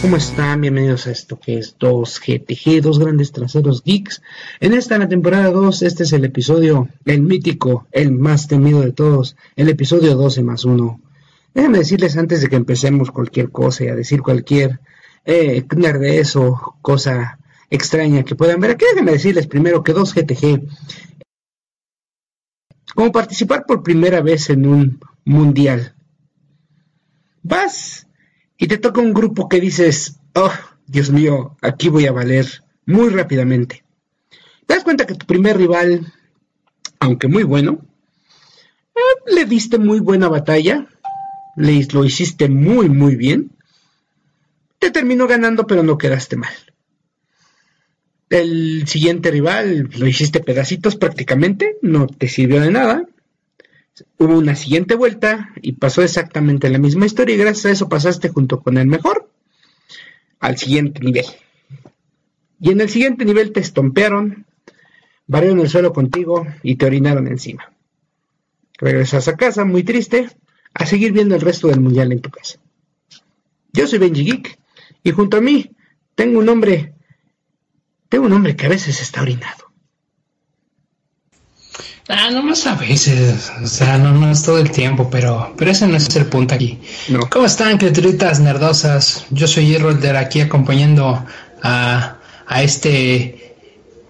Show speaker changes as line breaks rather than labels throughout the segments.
¿cómo están? Bienvenidos a esto que es 2GTG, dos grandes traseros geeks. En esta, la temporada 2, este es el episodio, el mítico, el más temido de todos, el episodio 12 más 1. Déjenme decirles antes de que empecemos cualquier cosa y a decir cualquier eh, nerdez o cosa extraña que puedan ver, aquí déjenme decirles primero que 2GTG, como participar por primera vez en un mundial, vas y te toca un grupo que dices, oh, Dios mío, aquí voy a valer muy rápidamente. Te das cuenta que tu primer rival, aunque muy bueno, eh, le diste muy buena batalla, le, lo hiciste muy, muy bien, te terminó ganando, pero no quedaste mal. El siguiente rival lo hiciste pedacitos prácticamente, no te sirvió de nada, hubo una siguiente vuelta y pasó exactamente la misma historia y gracias a eso pasaste junto con el mejor al siguiente nivel. Y en el siguiente nivel te estompearon, barrieron el suelo contigo y te orinaron encima. Regresas a casa muy triste a seguir viendo el resto del mundial en tu casa. Yo soy Benji Geek y junto a mí tengo un hombre, tengo un hombre que a veces está orinado.
Ah, no más a veces, o sea, no, no es todo el tiempo, pero, pero ese no es el punto aquí. ¿Cómo están, criaturitas nerdosas? Yo soy Irrolder aquí acompañando a, a este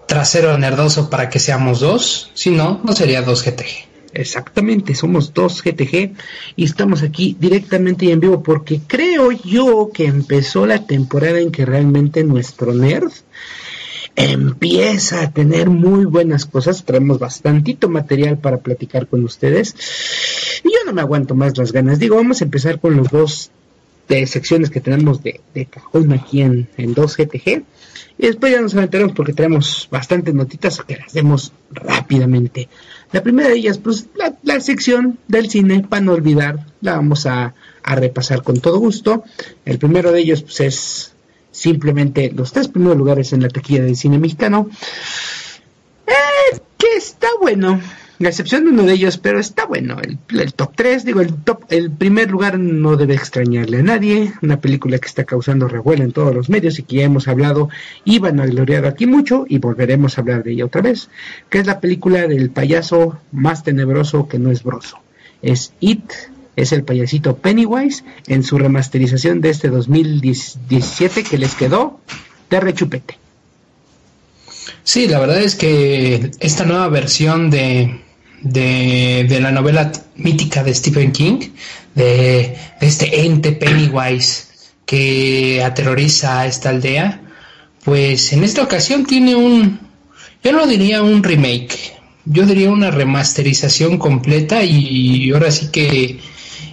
trasero nerdoso para que seamos dos. Si no, no sería dos GTG.
Exactamente, somos dos GTG y estamos aquí directamente y en vivo porque creo yo que empezó la temporada en que realmente nuestro nerd empieza a tener muy buenas cosas. Traemos bastantito material para platicar con ustedes. Y yo no me aguanto más las ganas. Digo, vamos a empezar con los dos de secciones que tenemos de, de cajón aquí en, en 2GTG. Y después ya nos aventaremos porque tenemos bastantes notitas que las demos rápidamente. La primera de ellas, pues la, la sección del cine, para no olvidar, la vamos a, a repasar con todo gusto. El primero de ellos, pues es simplemente los tres primeros lugares en la taquilla del cine mexicano. Eh, que está bueno, la excepción de uno de ellos, pero está bueno. El, top 3, digo, el top, el primer lugar no debe extrañarle a nadie. Una película que está causando revuelo en todos los medios y que ya hemos hablado y gloriar aquí mucho y volveremos a hablar de ella otra vez. Que es la película del payaso más tenebroso que no es broso. Es It, es el payasito Pennywise en su remasterización de este 2017 que les quedó de rechupete.
Sí, la verdad es que esta nueva versión de, de, la novela mítica de Stephen King, de, este ente Pennywise que aterroriza a esta aldea, pues en esta ocasión tiene un, yo no diría un remake, yo diría una remasterización completa y ahora sí que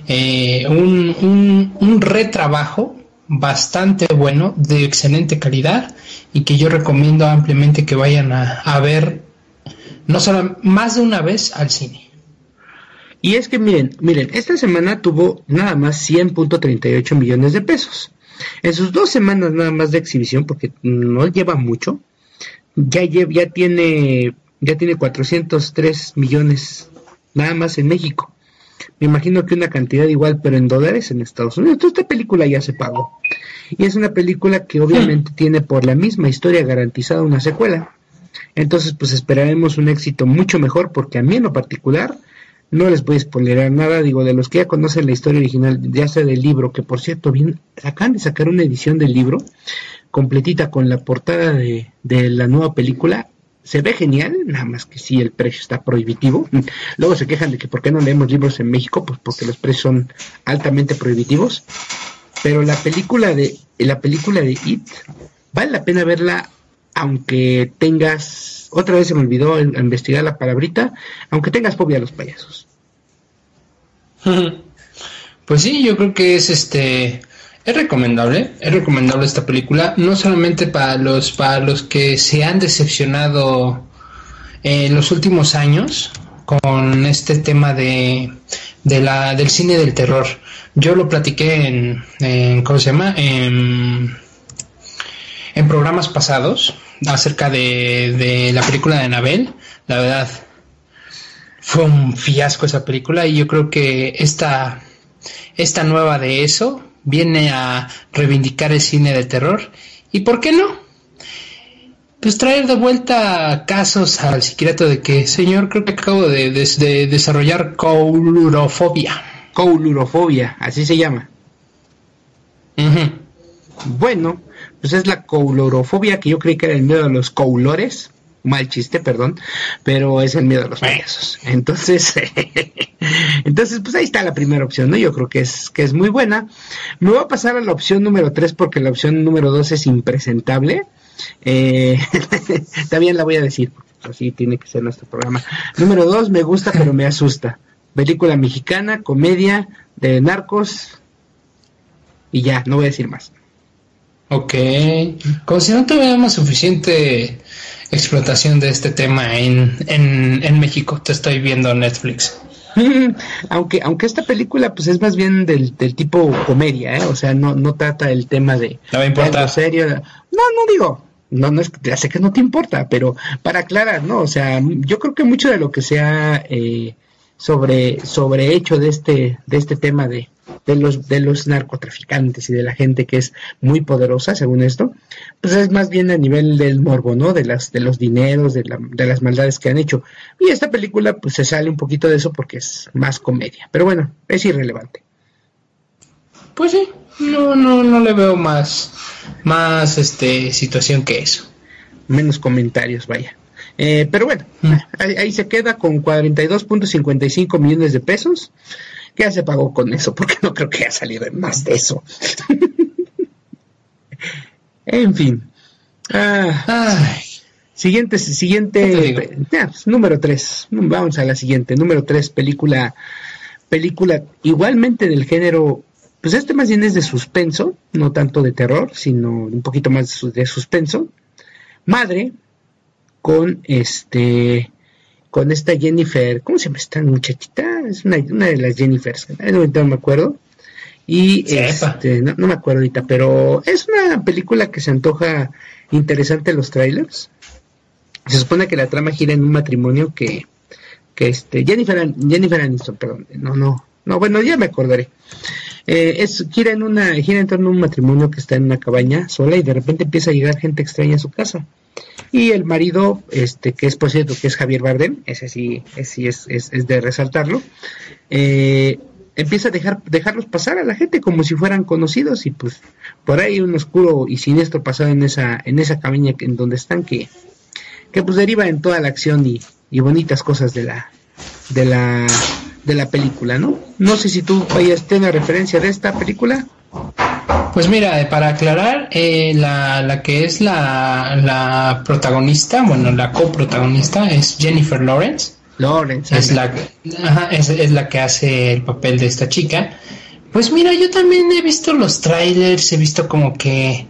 eh, un, un, retrabajo bastante bueno, de excelente calidad y que yo recomiendo ampliamente que vayan a, ver no solo más de una vez al cine.
Y es que miren, miren, esta semana tuvo nada más 100.38 millones de pesos. En sus dos semanas nada más de exhibición, porque no lleva mucho, ya, ya tiene ya tiene 403 millones nada más en México. Me imagino que una cantidad igual, pero en dólares en Estados Unidos. Entonces, esta película ya se pagó. Y es una película que obviamente hmm. tiene por la misma historia garantizada una secuela. Entonces, pues esperaremos un éxito mucho mejor, porque a mí en lo particular no les voy a spoilerar nada. Digo, de los que ya conocen la historia original, ya sea del libro, que por cierto, bien, acaban de sacar una edición del libro completita con la portada de, de la nueva película se ve genial, nada más que si el precio está prohibitivo. Luego se quejan de que por qué no leemos libros en México, pues porque los precios son altamente prohibitivos. Pero la película de la película de It vale la pena verla aunque tengas otra vez se me olvidó investigar la palabrita, aunque tengas fobia a los payasos.
Pues sí, yo creo que es este es recomendable, es recomendable esta película, no solamente para los, para los que se han decepcionado en los últimos años con este tema de, de la, del cine del terror. Yo lo platiqué en, en ¿cómo se llama? En, en programas pasados acerca de, de la película de Anabel. La verdad, fue un fiasco esa película y yo creo que esta, esta nueva de eso viene a reivindicar el cine de terror. ¿Y por qué no? Pues traer de vuelta casos al psiquiatra de que, señor, creo que acabo de, desarrollar coulurofobia.
Coulurofobia, así se llama. Bueno, pues es la coulurofobia que yo creí que era el miedo a los coulores mal chiste, perdón, pero es el miedo a los payasos. Entonces, entonces, pues ahí está la primera opción, ¿no? Yo creo que es, que es muy buena. Me voy a pasar a la opción número 3 porque la opción número 2 es impresentable. Eh, también la voy a decir, así tiene que ser nuestro programa. Número 2, me gusta pero me asusta. Película mexicana, comedia, de narcos. Y ya, no voy a decir más.
Ok. Como si no tuviéramos suficiente explotación de este tema en, en, México. Te estoy viendo en Netflix.
aunque aunque esta película pues es más bien del, del tipo comedia, ¿eh? o sea, no, no trata el tema de,
no me importa.
serio. No, no digo, no, no es, ya sé que no te importa, pero para aclarar, ¿no? O sea, yo creo que mucho de lo que se ha eh, sobre, sobre hecho de este, de este tema de, de los, de los narcotraficantes y de la gente que es muy poderosa, según esto, pues es más bien a nivel del morbo, ¿no? De las, de los dineros, de, la, de las maldades que han hecho. Y esta película, pues se sale un poquito de eso porque es más comedia. Pero bueno, es irrelevante.
Pues sí, no, no, no le veo más, más este situación que eso.
Menos comentarios, vaya. Eh, pero bueno, mm. ahí, ahí, se queda con 42.55 millones de pesos ya se pagó con eso, porque no creo que haya salido más de eso. en fin. Ah, siguiente, siguiente, pues, número 3. Vamos a la siguiente. Número 3, película, película igualmente del género, pues este más bien es de suspenso, no tanto de terror, sino un poquito más de suspenso. Madre, con este, con esta Jennifer, ¿cómo se llama esta muchachita? Es una, de las Jennifers, no me acuerdo. Y este, no, me acuerdo ahorita, pero es una película que se antoja interesante los trailers. Se supone que la trama gira en un matrimonio que, que este, Jennifer, Jennifer Aniston, perdón, no, no, no, bueno, ya me acordaré. Eh, es, gira en una, gira en torno a un matrimonio que está en una cabaña sola y de repente empieza a llegar gente extraña a su casa. Y el marido, este, que es por cierto, que es Javier Bardem, ese sí, ese es, es, es, de resaltarlo, eh, empieza a dejar, dejarlos pasar a la gente como si fueran conocidos y pues por ahí un oscuro y siniestro pasado en esa, en esa cabaña en donde están que, que pues deriva en toda la acción y, y bonitas cosas de la, de la, de la película, ¿no? No sé si tú vayas a tener referencia de esta película.
Pues mira, para aclarar, eh, la, la, que es la, la, protagonista, bueno, la coprotagonista es Jennifer Lawrence.
Lawrence.
Es la, ajá, es, es, la que hace el papel de esta chica. Pues mira, yo también he visto los trailers, he visto como que,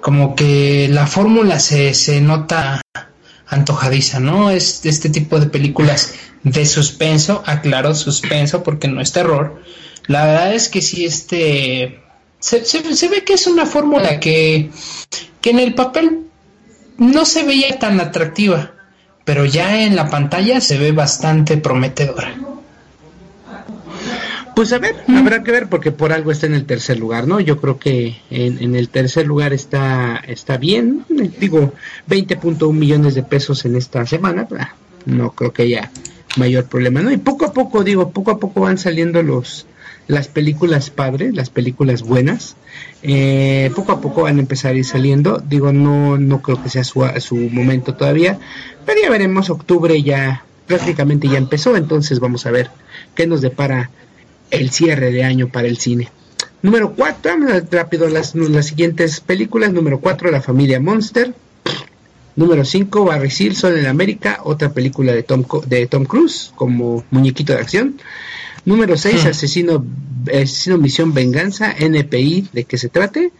como que la fórmula se, se nota antojadiza, ¿no? Es este tipo de películas de suspenso, aclaro suspenso porque no es terror. La verdad es que sí, este se, ve que es una fórmula que, que en el papel no se veía tan atractiva, pero ya en la pantalla se ve bastante prometedora.
Pues a ver, mm. habrá que ver porque por algo está en el tercer lugar, ¿no? Yo creo que en, en el tercer lugar está, está bien, digo, 20.1 millones de pesos en esta semana, ah, no creo que haya mayor problema, ¿no? Y poco a poco, digo, poco a poco van saliendo los, las películas padres, las películas buenas, eh, poco a poco van a empezar a ir saliendo. Digo, no, no creo que sea su, su momento todavía, pero ya veremos. Octubre ya prácticamente ya empezó, entonces vamos a ver qué nos depara el cierre de año para el cine. Número 4, rápido las, las siguientes películas. Número 4, La familia Monster. Número 5, Barry Silson en América, otra película de Tom, de Tom Cruise como muñequito de acción. Número 6, asesino, asesino Misión Venganza, NPI, de qué se trate.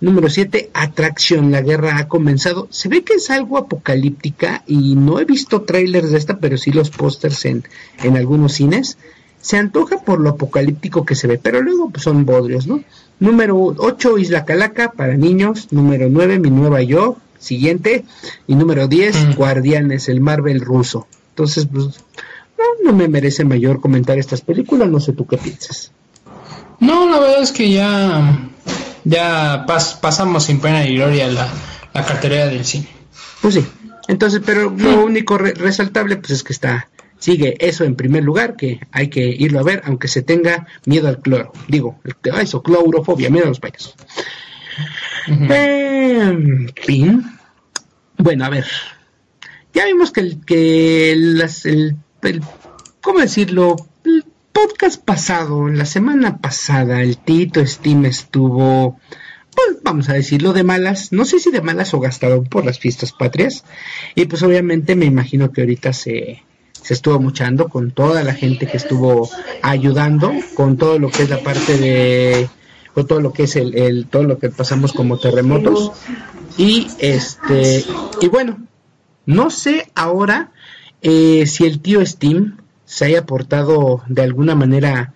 Número 7, Atracción, la guerra ha comenzado. Se ve que es algo apocalíptica y no he visto trailers de esta, pero sí los pósters en, en algunos cines. Se antoja por lo apocalíptico que se ve, pero luego pues, son bodrios, ¿no? Número 8, Isla Calaca, para niños. Número 9, Mi Nueva Yo, siguiente. Y número 10, mm. Guardianes, el Marvel ruso. Entonces, pues no, me merece mayor comentar estas películas, no sé tú qué piensas.
No, la verdad es que ya, ya pasamos sin pena y gloria la, la cartera del cine.
Pues sí. Entonces, pero lo único resaltable pues es que está sigue eso en primer lugar, que hay que irlo a ver, aunque se tenga miedo al cloro. Digo, eso, clorofobia, miedo a los payasos. En fin. Bueno, a ver. Ya vimos que el, que las, el, ¿cómo decirlo? El podcast pasado, la semana pasada, el Tito Steam estuvo pues vamos a decirlo de malas, no sé si de malas o gastado por las fiestas patrias. Y pues obviamente me imagino que ahorita se, se estuvo muchando con toda la gente que estuvo ayudando, con todo lo que es la parte de, con todo lo que es el, el todo lo que pasamos como terremotos. Y este, y bueno, no sé ahora eh, si el tío Steam se haya portado de alguna manera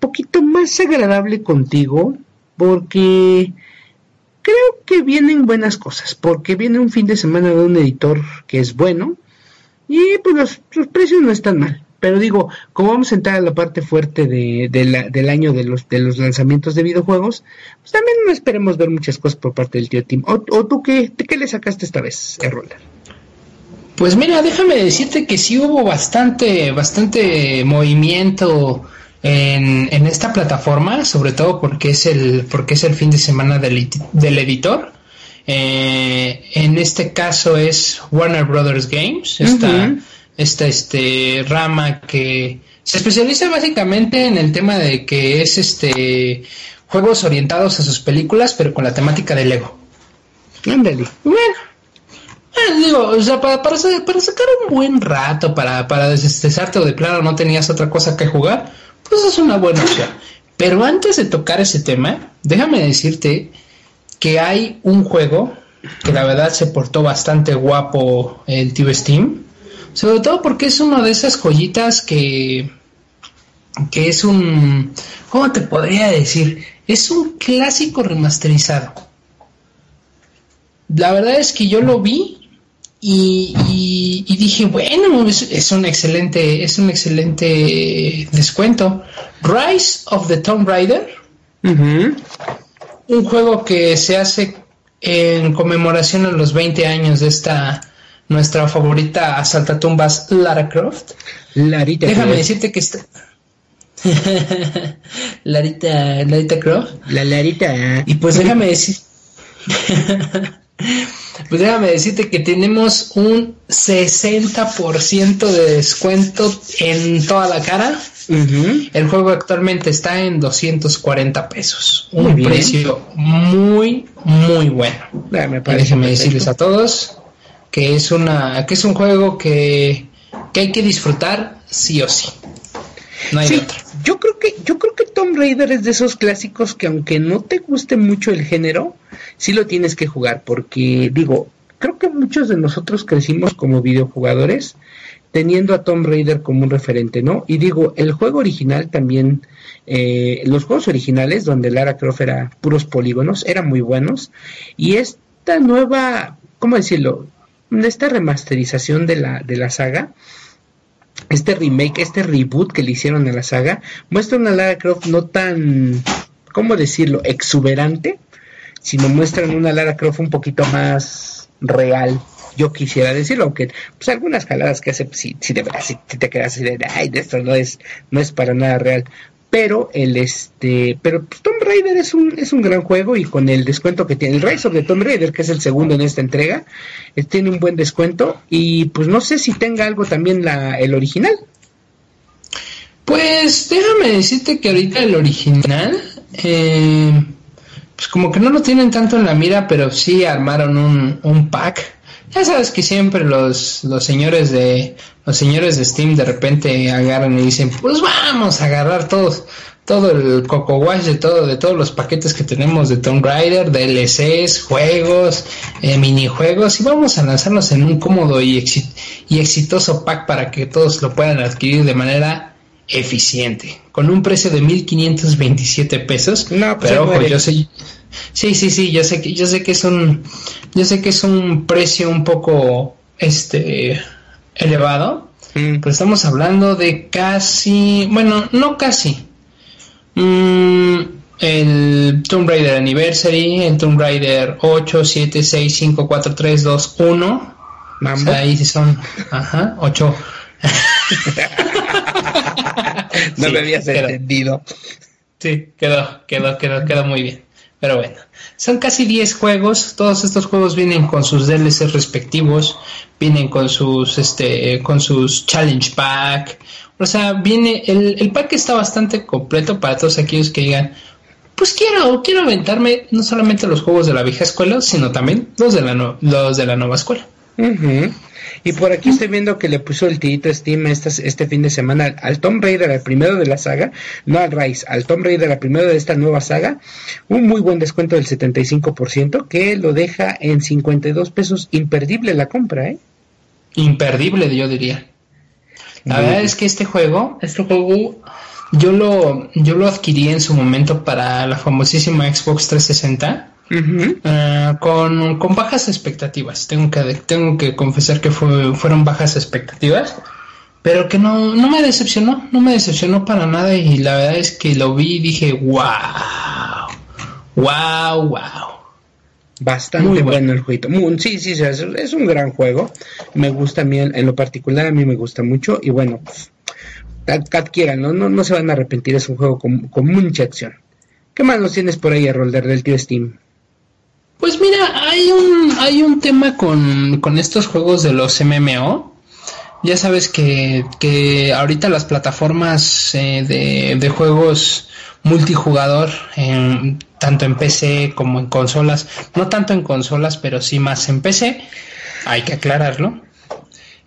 poquito más agradable contigo, porque creo que vienen buenas cosas, porque viene un fin de semana de un editor que es bueno y pues los, precios no están mal. Pero digo, como vamos a entrar a la parte fuerte de, del año de los, de los lanzamientos de videojuegos, pues también no esperemos ver muchas cosas por parte del tío Tim. ¿O, tú qué, qué le sacaste esta vez, Errola?
Pues mira, déjame decirte que sí hubo bastante, bastante movimiento en, en, esta plataforma, sobre todo porque es el, porque es el fin de semana del, del editor. Eh, en este caso es Warner Brothers Games, esta, esta este, rama que se especializa básicamente en el tema de que es este juegos orientados a sus películas, pero con la temática de Lego.
Ándale.
Bueno, digo, o sea, para, para, sacar un buen rato, para, para desestresarte o de plano no tenías otra cosa que jugar, pues es una buena opción. Pero antes de tocar ese tema, déjame decirte que hay un juego que la verdad se portó bastante guapo el tío Steam. Sobre todo porque es una de esas joyitas que, que es un, ¿cómo te podría decir? Es un clásico remasterizado. La verdad es que yo lo vi y, dije, bueno, es, un excelente, es un excelente descuento. Rise of the Tomb Raider, un juego que se hace en conmemoración a los 20 años de esta nuestra favorita asaltatumbas Lara Croft.
Larita
Déjame decirte que está Larita, Larita Croft.
La Larita.
Y pues déjame decir Pues déjame decirte que tenemos un 60% de descuento en toda la cara. El juego actualmente está en 240 pesos. un precio muy, muy bueno. Ah, déjame decirles a todos que es una, que es un juego que, que hay que disfrutar sí o sí.
No hay otra. Yo creo que, yo creo que Tomb Raider es de esos clásicos que aunque no te guste mucho el género, sí lo tienes que jugar, porque digo, creo que muchos de nosotros crecimos como videojugadores teniendo a Tomb Raider como un referente, ¿no? Y digo, el juego original también, eh, los juegos originales donde Lara Croft era puros polígonos, eran muy buenos, y esta nueva, ¿cómo decirlo? Esta remasterización de la, de la saga, este remake, este reboot que le hicieron a la saga, muestra una Lara Croft no tan, ¿cómo decirlo?, exuberante, sino muestran una Lara Croft un poquito más real. Yo quisiera decirlo, aunque pues algunas jaladas que hace, pues, si, si de verdad, si, te quedas así de, ay, de esto no es, no es para nada real. Pero el este, pero pues, Tomb Raider es un, es un gran juego y con el descuento que tiene, el Rise of Tomb Raider, que es el segundo en esta entrega, tiene un buen descuento y pues no sé si tenga algo también la, el original.
Pues déjame decirte que ahorita el original, eh, pues como que no lo tienen tanto en la mira, pero sí armaron un, un pack. Ya sabes que siempre los, los señores de los señores de Steam de repente agarran y dicen, pues vamos a agarrar todos, todo el coco wash de todo, de todos los paquetes que tenemos de Tomb Raider, DLCs, juegos, eh, minijuegos, y vamos a lanzarlos en un cómodo y, y exitoso pack para que todos lo puedan adquirir de manera eficiente, con un precio de 1527 pesos. No, pues pero ojo, yo sé, sí, sí, sí, yo sé que, yo sé que es un, yo sé que es un precio un poco, este, elevado, mm. pero estamos hablando de casi, bueno, no casi, mm, el Tomb Raider Anniversary, el Tomb Raider 8, 7, 6, 5, 4, 3, 2, 1. Mambo. O sea, ahí son, ajá, 8.
no sí, me habías quedó. entendido.
Sí, quedó, quedó, quedó, quedó muy bien. Pero bueno, son casi 10 juegos. Todos estos juegos vienen con sus DLCs respectivos, vienen con sus, este, con sus challenge pack. O sea, viene el, el pack está bastante completo para todos aquellos que digan, pues quiero, quiero aventarme no solamente los juegos de la vieja escuela, sino también los de la, no, los de la nueva escuela.
Y por aquí estoy viendo que le puso el tirito Steam este, este fin de semana al Tomb Raider, al primero de la saga, no al Rise, al Tomb Raider, al primero de esta nueva saga, un muy buen descuento del 75% que lo deja en 52 pesos. Imperdible la compra, ¿eh?
Imperdible, yo diría. La verdad es que este juego, este juego yo lo, yo lo adquirí en su momento para la famosísima Xbox 360. Eh, con, con, bajas expectativas. Tengo que, tengo que confesar que fue, fueron bajas expectativas, pero que no, no me decepcionó, no me decepcionó para nada y la verdad es que lo vi y dije, wow, wow, wow.
Bastante bueno. el jueguito. sí, sí, es, es, un gran juego. Me gusta a mí, en lo particular, a mí me gusta mucho. Y bueno, pues, adquieran, ¿no? ¿no? No se van a arrepentir, es un juego con, con mucha acción. ¿Qué más nos tienes por ahí, Rolder, del tío Steam?
Pues mira, hay un, hay un tema con, con estos juegos de los MMO. Ya sabes que, que ahorita las plataformas eh, de, de, juegos multijugador, tanto en PC como en consolas, no tanto en consolas, pero sí más en PC, hay que aclararlo,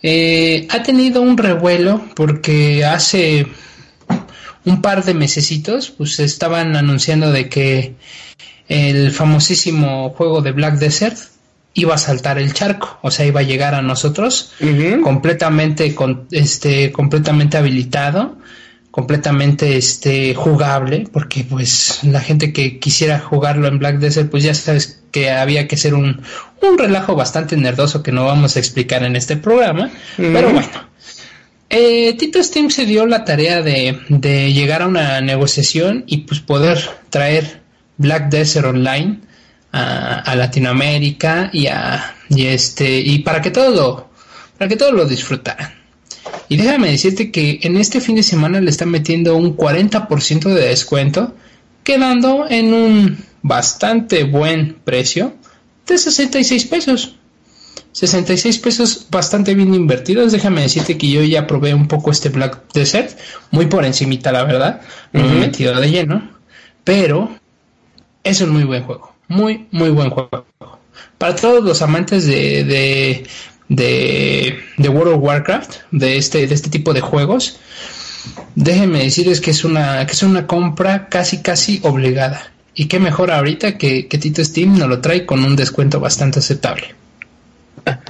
eh, ha tenido un revuelo porque hace un par de mesecitos pues estaban anunciando de que el famosísimo juego de Black Desert iba a saltar el charco, o sea, iba a llegar a nosotros completamente con, este completamente habilitado, completamente este jugable, porque pues la gente que quisiera jugarlo en Black Desert pues ya sabes que había que ser un, un relajo bastante nerdoso que no vamos a explicar en este programa, pero bueno. Eh, Tito Steam se dio la tarea de, de, llegar a una negociación y pues poder traer Black Desert Online a, a Latinoamérica y a y este y para que todo lo, para que todos lo disfrutaran. Y déjame decirte que en este fin de semana le están metiendo un 40% de descuento, quedando en un bastante buen precio de 66 pesos. 66 pesos bastante bien invertidos. Déjame decirte que yo ya probé un poco este Black Desert, muy por encimita la verdad, no me he metido de lleno, pero es un muy buen juego, muy muy buen juego. Para todos los amantes de, de, de, World of Warcraft, de este, de este tipo de juegos, déjenme decirles que es una, que es una compra casi casi obligada. Y qué mejor ahorita que, que Tito Steam nos lo trae con un descuento bastante aceptable.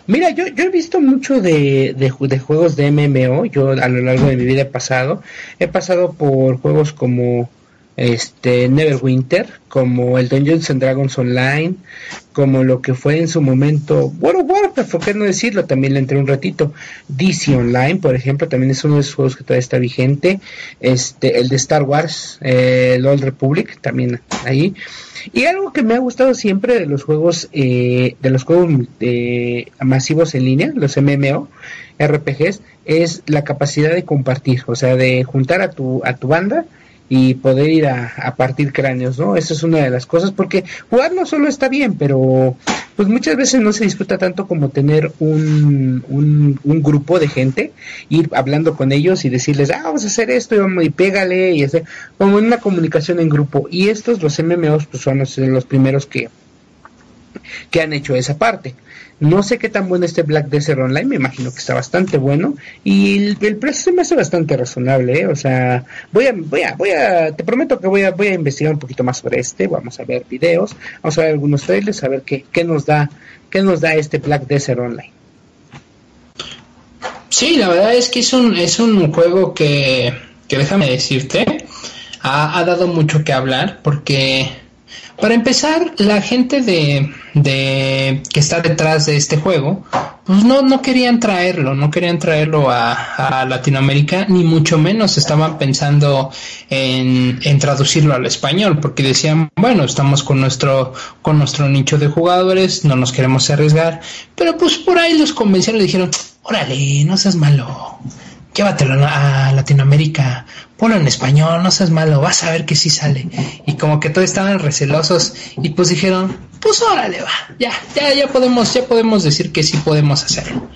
Mira, yo, yo he visto mucho de, de, de, juegos de MMO, yo a lo largo de mi vida he pasado, he pasado por juegos como este Neverwinter, como el Dungeons and Dragons Online, como lo que fue en su momento World of Warcraft, ¿por qué no decirlo? También le entré un ratito. DC Online, por ejemplo, también es uno de esos juegos que todavía está vigente. Este, el de Star Wars, eh, el Old Republic, también ahí. Y algo que me ha gustado siempre de los juegos, eh, de los juegos eh, masivos en línea, los MMO, RPGs, es la capacidad de compartir, o sea, de juntar a tu, a tu banda y poder ir a, partir cráneos, ¿no? Esa es una de las cosas, porque jugar no solo está bien, pero pues muchas veces no se disfruta tanto como tener un, un, grupo de gente, ir hablando con ellos y decirles, ah, vamos a hacer esto y, vamos, y pégale, y hacer como una comunicación en grupo. Y estos, los MMOs, pues son los, los primeros que, que han hecho esa parte. No sé qué tan bueno este Black Desert Online, me imagino que está bastante bueno y el, precio se me hace bastante razonable, ¿eh? o sea, voy a, voy a, voy a, te prometo que voy a, voy a investigar un poquito más sobre este, vamos a ver videos, vamos a ver algunos trailers, a ver qué, qué nos da, qué nos da este Black Desert Online.
Sí, la verdad es que es un, es un juego que, que déjame decirte, ha, ha dado mucho que hablar porque Para empezar, la gente de, de, que está detrás de este juego, pues no, no querían traerlo, no querían traerlo a, Latinoamérica, ni mucho menos estaban pensando en, en, traducirlo al español, porque decían, bueno, estamos con nuestro, con nuestro nicho de jugadores, no nos queremos arriesgar, pero pues por ahí los convencieron y dijeron, órale, no seas malo, llévatelo a Latinoamérica, ponlo en español, no seas malo, vas a ver que sí sale. Y como que todos estaban recelosos y pues dijeron, pues órale va, ya, ya, ya podemos, ya podemos decir que sí podemos hacerlo.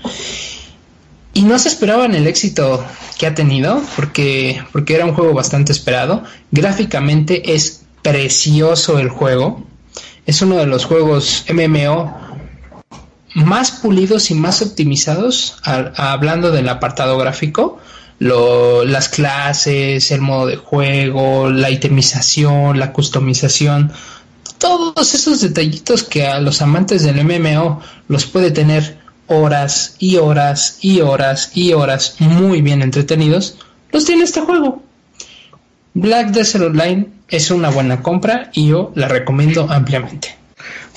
Y no se esperaban el éxito que ha tenido, porque, porque era un juego bastante esperado. Gráficamente es precioso el juego. Es uno de los juegos MMO más pulidos y más optimizados, hablando del apartado gráfico, las clases, el modo de juego, la itemización, la customización, todos esos detallitos que a los amantes del MMO los puede tener horas y horas y horas y horas muy bien entretenidos, los tiene este juego. Black Desert Online es una buena compra y yo la recomiendo ampliamente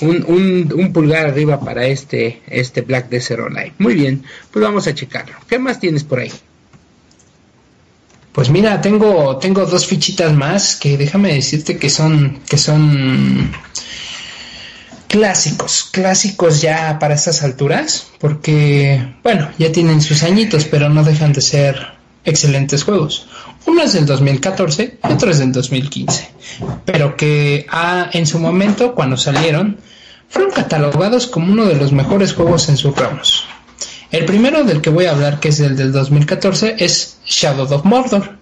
un, un, pulgar arriba para este, este Black Desert Online. Muy bien, pues vamos a checarlo. ¿Qué más tienes por ahí?
Pues mira, tengo, tengo dos fichitas más que déjame decirte que son, que son clásicos, clásicos ya para estas alturas, porque, bueno, ya tienen sus añitos, pero no dejan de ser excelentes juegos. Uno es del 2014 y otro es del 2015, pero que ah, en su momento, cuando salieron, fueron catalogados como uno de los mejores juegos en sus ramos. El primero del que voy a hablar, que es el del 2014, es Shadow of Mordor.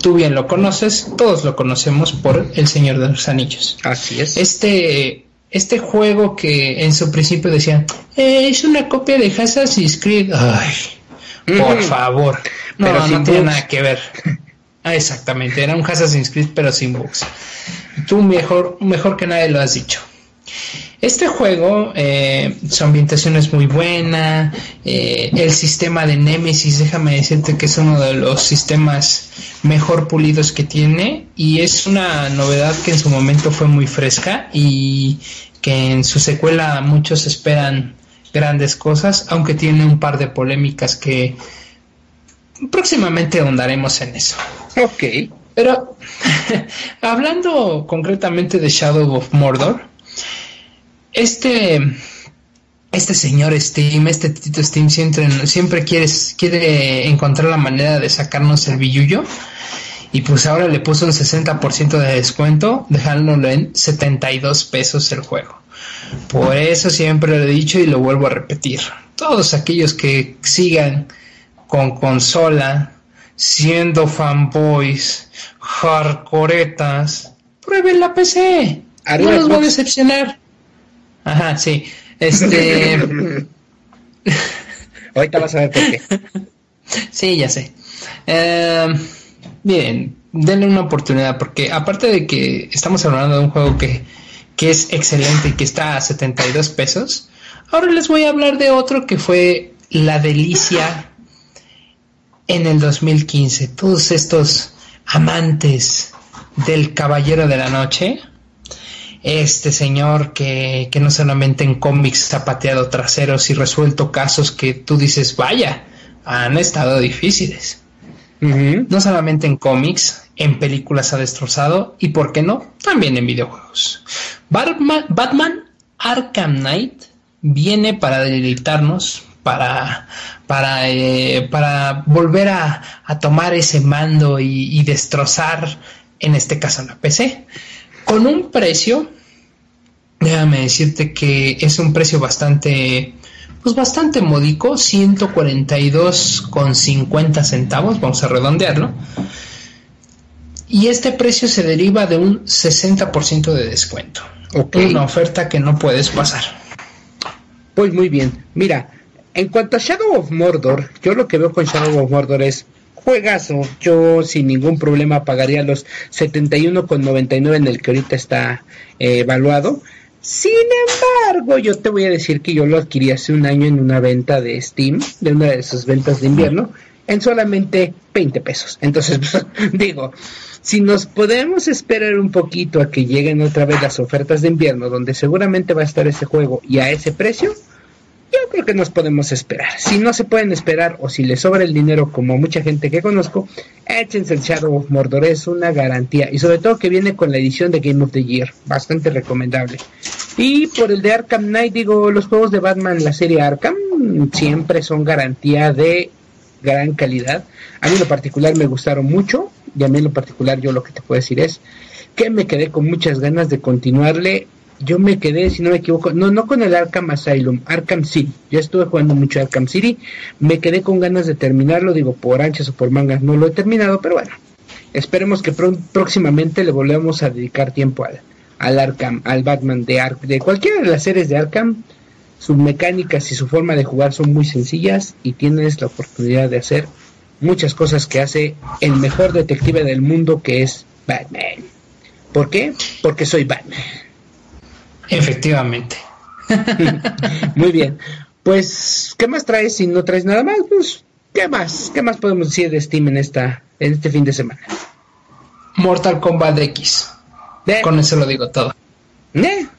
Tú bien lo conoces, todos lo conocemos por El Señor de los Anillos.
Así es.
Este, este juego que en su principio decían, eh, es una copia de Assassin's Creed. Ay, por favor. No, pero no tiene nada que ver. Ah, exactamente, era un Assassin's Creed pero sin bugs. Tú mejor, mejor que nadie lo has dicho. Este juego, eh, su ambientación es muy buena, eh, el sistema de Nemesis, déjame decirte que es uno de los sistemas mejor pulidos que tiene y es una novedad que en su momento fue muy fresca y que en su secuela muchos esperan grandes cosas, aunque tiene un par de polémicas que próximamente ahondaremos en eso.
Ok.
Pero hablando concretamente de Shadow of Mordor, este, este señor Steam, este Tito Steam siempre, siempre quiere, quiere encontrar la manera de sacarnos el billullo. Y pues ahora le puso un 60% de descuento, dejándolo en 72 pesos el juego. Por eso siempre lo he dicho y lo vuelvo a repetir. Todos aquellos que sigan con consola, siendo fanboys, hardcoretas, prueben la PC. no los voy a decepcionar. Ajá, sí. Este.
Ahorita vas a ver por qué.
Sí, ya sé. Eh, bien, denle una oportunidad, porque aparte de que estamos hablando de un juego que, que es excelente y que está a 72 pesos, ahora les voy a hablar de otro que fue la delicia en el 2015. Todos estos amantes del Caballero de la Noche este señor que, que no solamente en cómics ha pateado traseros y resuelto casos que tú dices, vaya, han estado difíciles. No solamente en cómics, en películas ha destrozado y, ¿por qué no? También en videojuegos. Batman, Batman Arkham Knight viene para deleitarnos, para, para, eh, para volver a, a, tomar ese mando y, y destrozar, en este caso, la PC con un precio, déjame decirte que es un precio bastante, pues bastante módico, 142,50 centavos, vamos a redondearlo. Y este precio se deriva de un 60% de descuento. Una oferta que no puedes pasar.
Pues muy bien. Mira, en cuanto a Shadow of Mordor, yo lo que veo con Shadow of Mordor es juegazo. Yo sin ningún problema pagaría los 71,99 en el que ahorita está eh, evaluado. Sin embargo, yo te voy a decir que yo lo adquirí hace un año en una venta de Steam, de una de sus ventas de invierno, en solamente 20 pesos. Entonces, digo, si nos podemos esperar un poquito a que lleguen otra vez las ofertas de invierno, donde seguramente va a estar ese juego y a ese precio, yo creo que nos podemos esperar. Si no se pueden esperar o si les sobra el dinero como mucha gente que conozco, échense el Shadow of Mordor, es una garantía. Y sobre todo que viene con la edición de Game of the Year, bastante recomendable. Y por el de Arkham Knight, digo, los juegos de Batman, la serie Arkham, siempre son garantía de gran calidad. A mí en lo particular me gustaron mucho y a mí en lo particular yo lo que te puedo decir es que me quedé con muchas ganas de continuarle. Yo me quedé, si no me equivoco, no, no con el Arkham Asylum, Arkham City. Ya estuve jugando mucho Arkham City. Me quedé con ganas de terminarlo, digo, por anchas o por mangas no lo he terminado, pero bueno, esperemos que próximamente le volvamos a dedicar tiempo al, al Arkham, al Batman de, Ar de cualquiera de las series de Arkham sus mecánicas y su forma de jugar son muy sencillas y tienes la oportunidad de hacer muchas cosas que hace el mejor detective del mundo que es Batman. ¿Por qué? Porque soy Batman.
Efectivamente.
muy bien. Pues, ¿qué más traes? Si no traes nada más, pues, ¿qué más? ¿Qué más podemos decir de Steam en esta, en este fin de semana?
Mortal Kombat X. ¿Eh? Con eso lo digo todo. ¿Eh?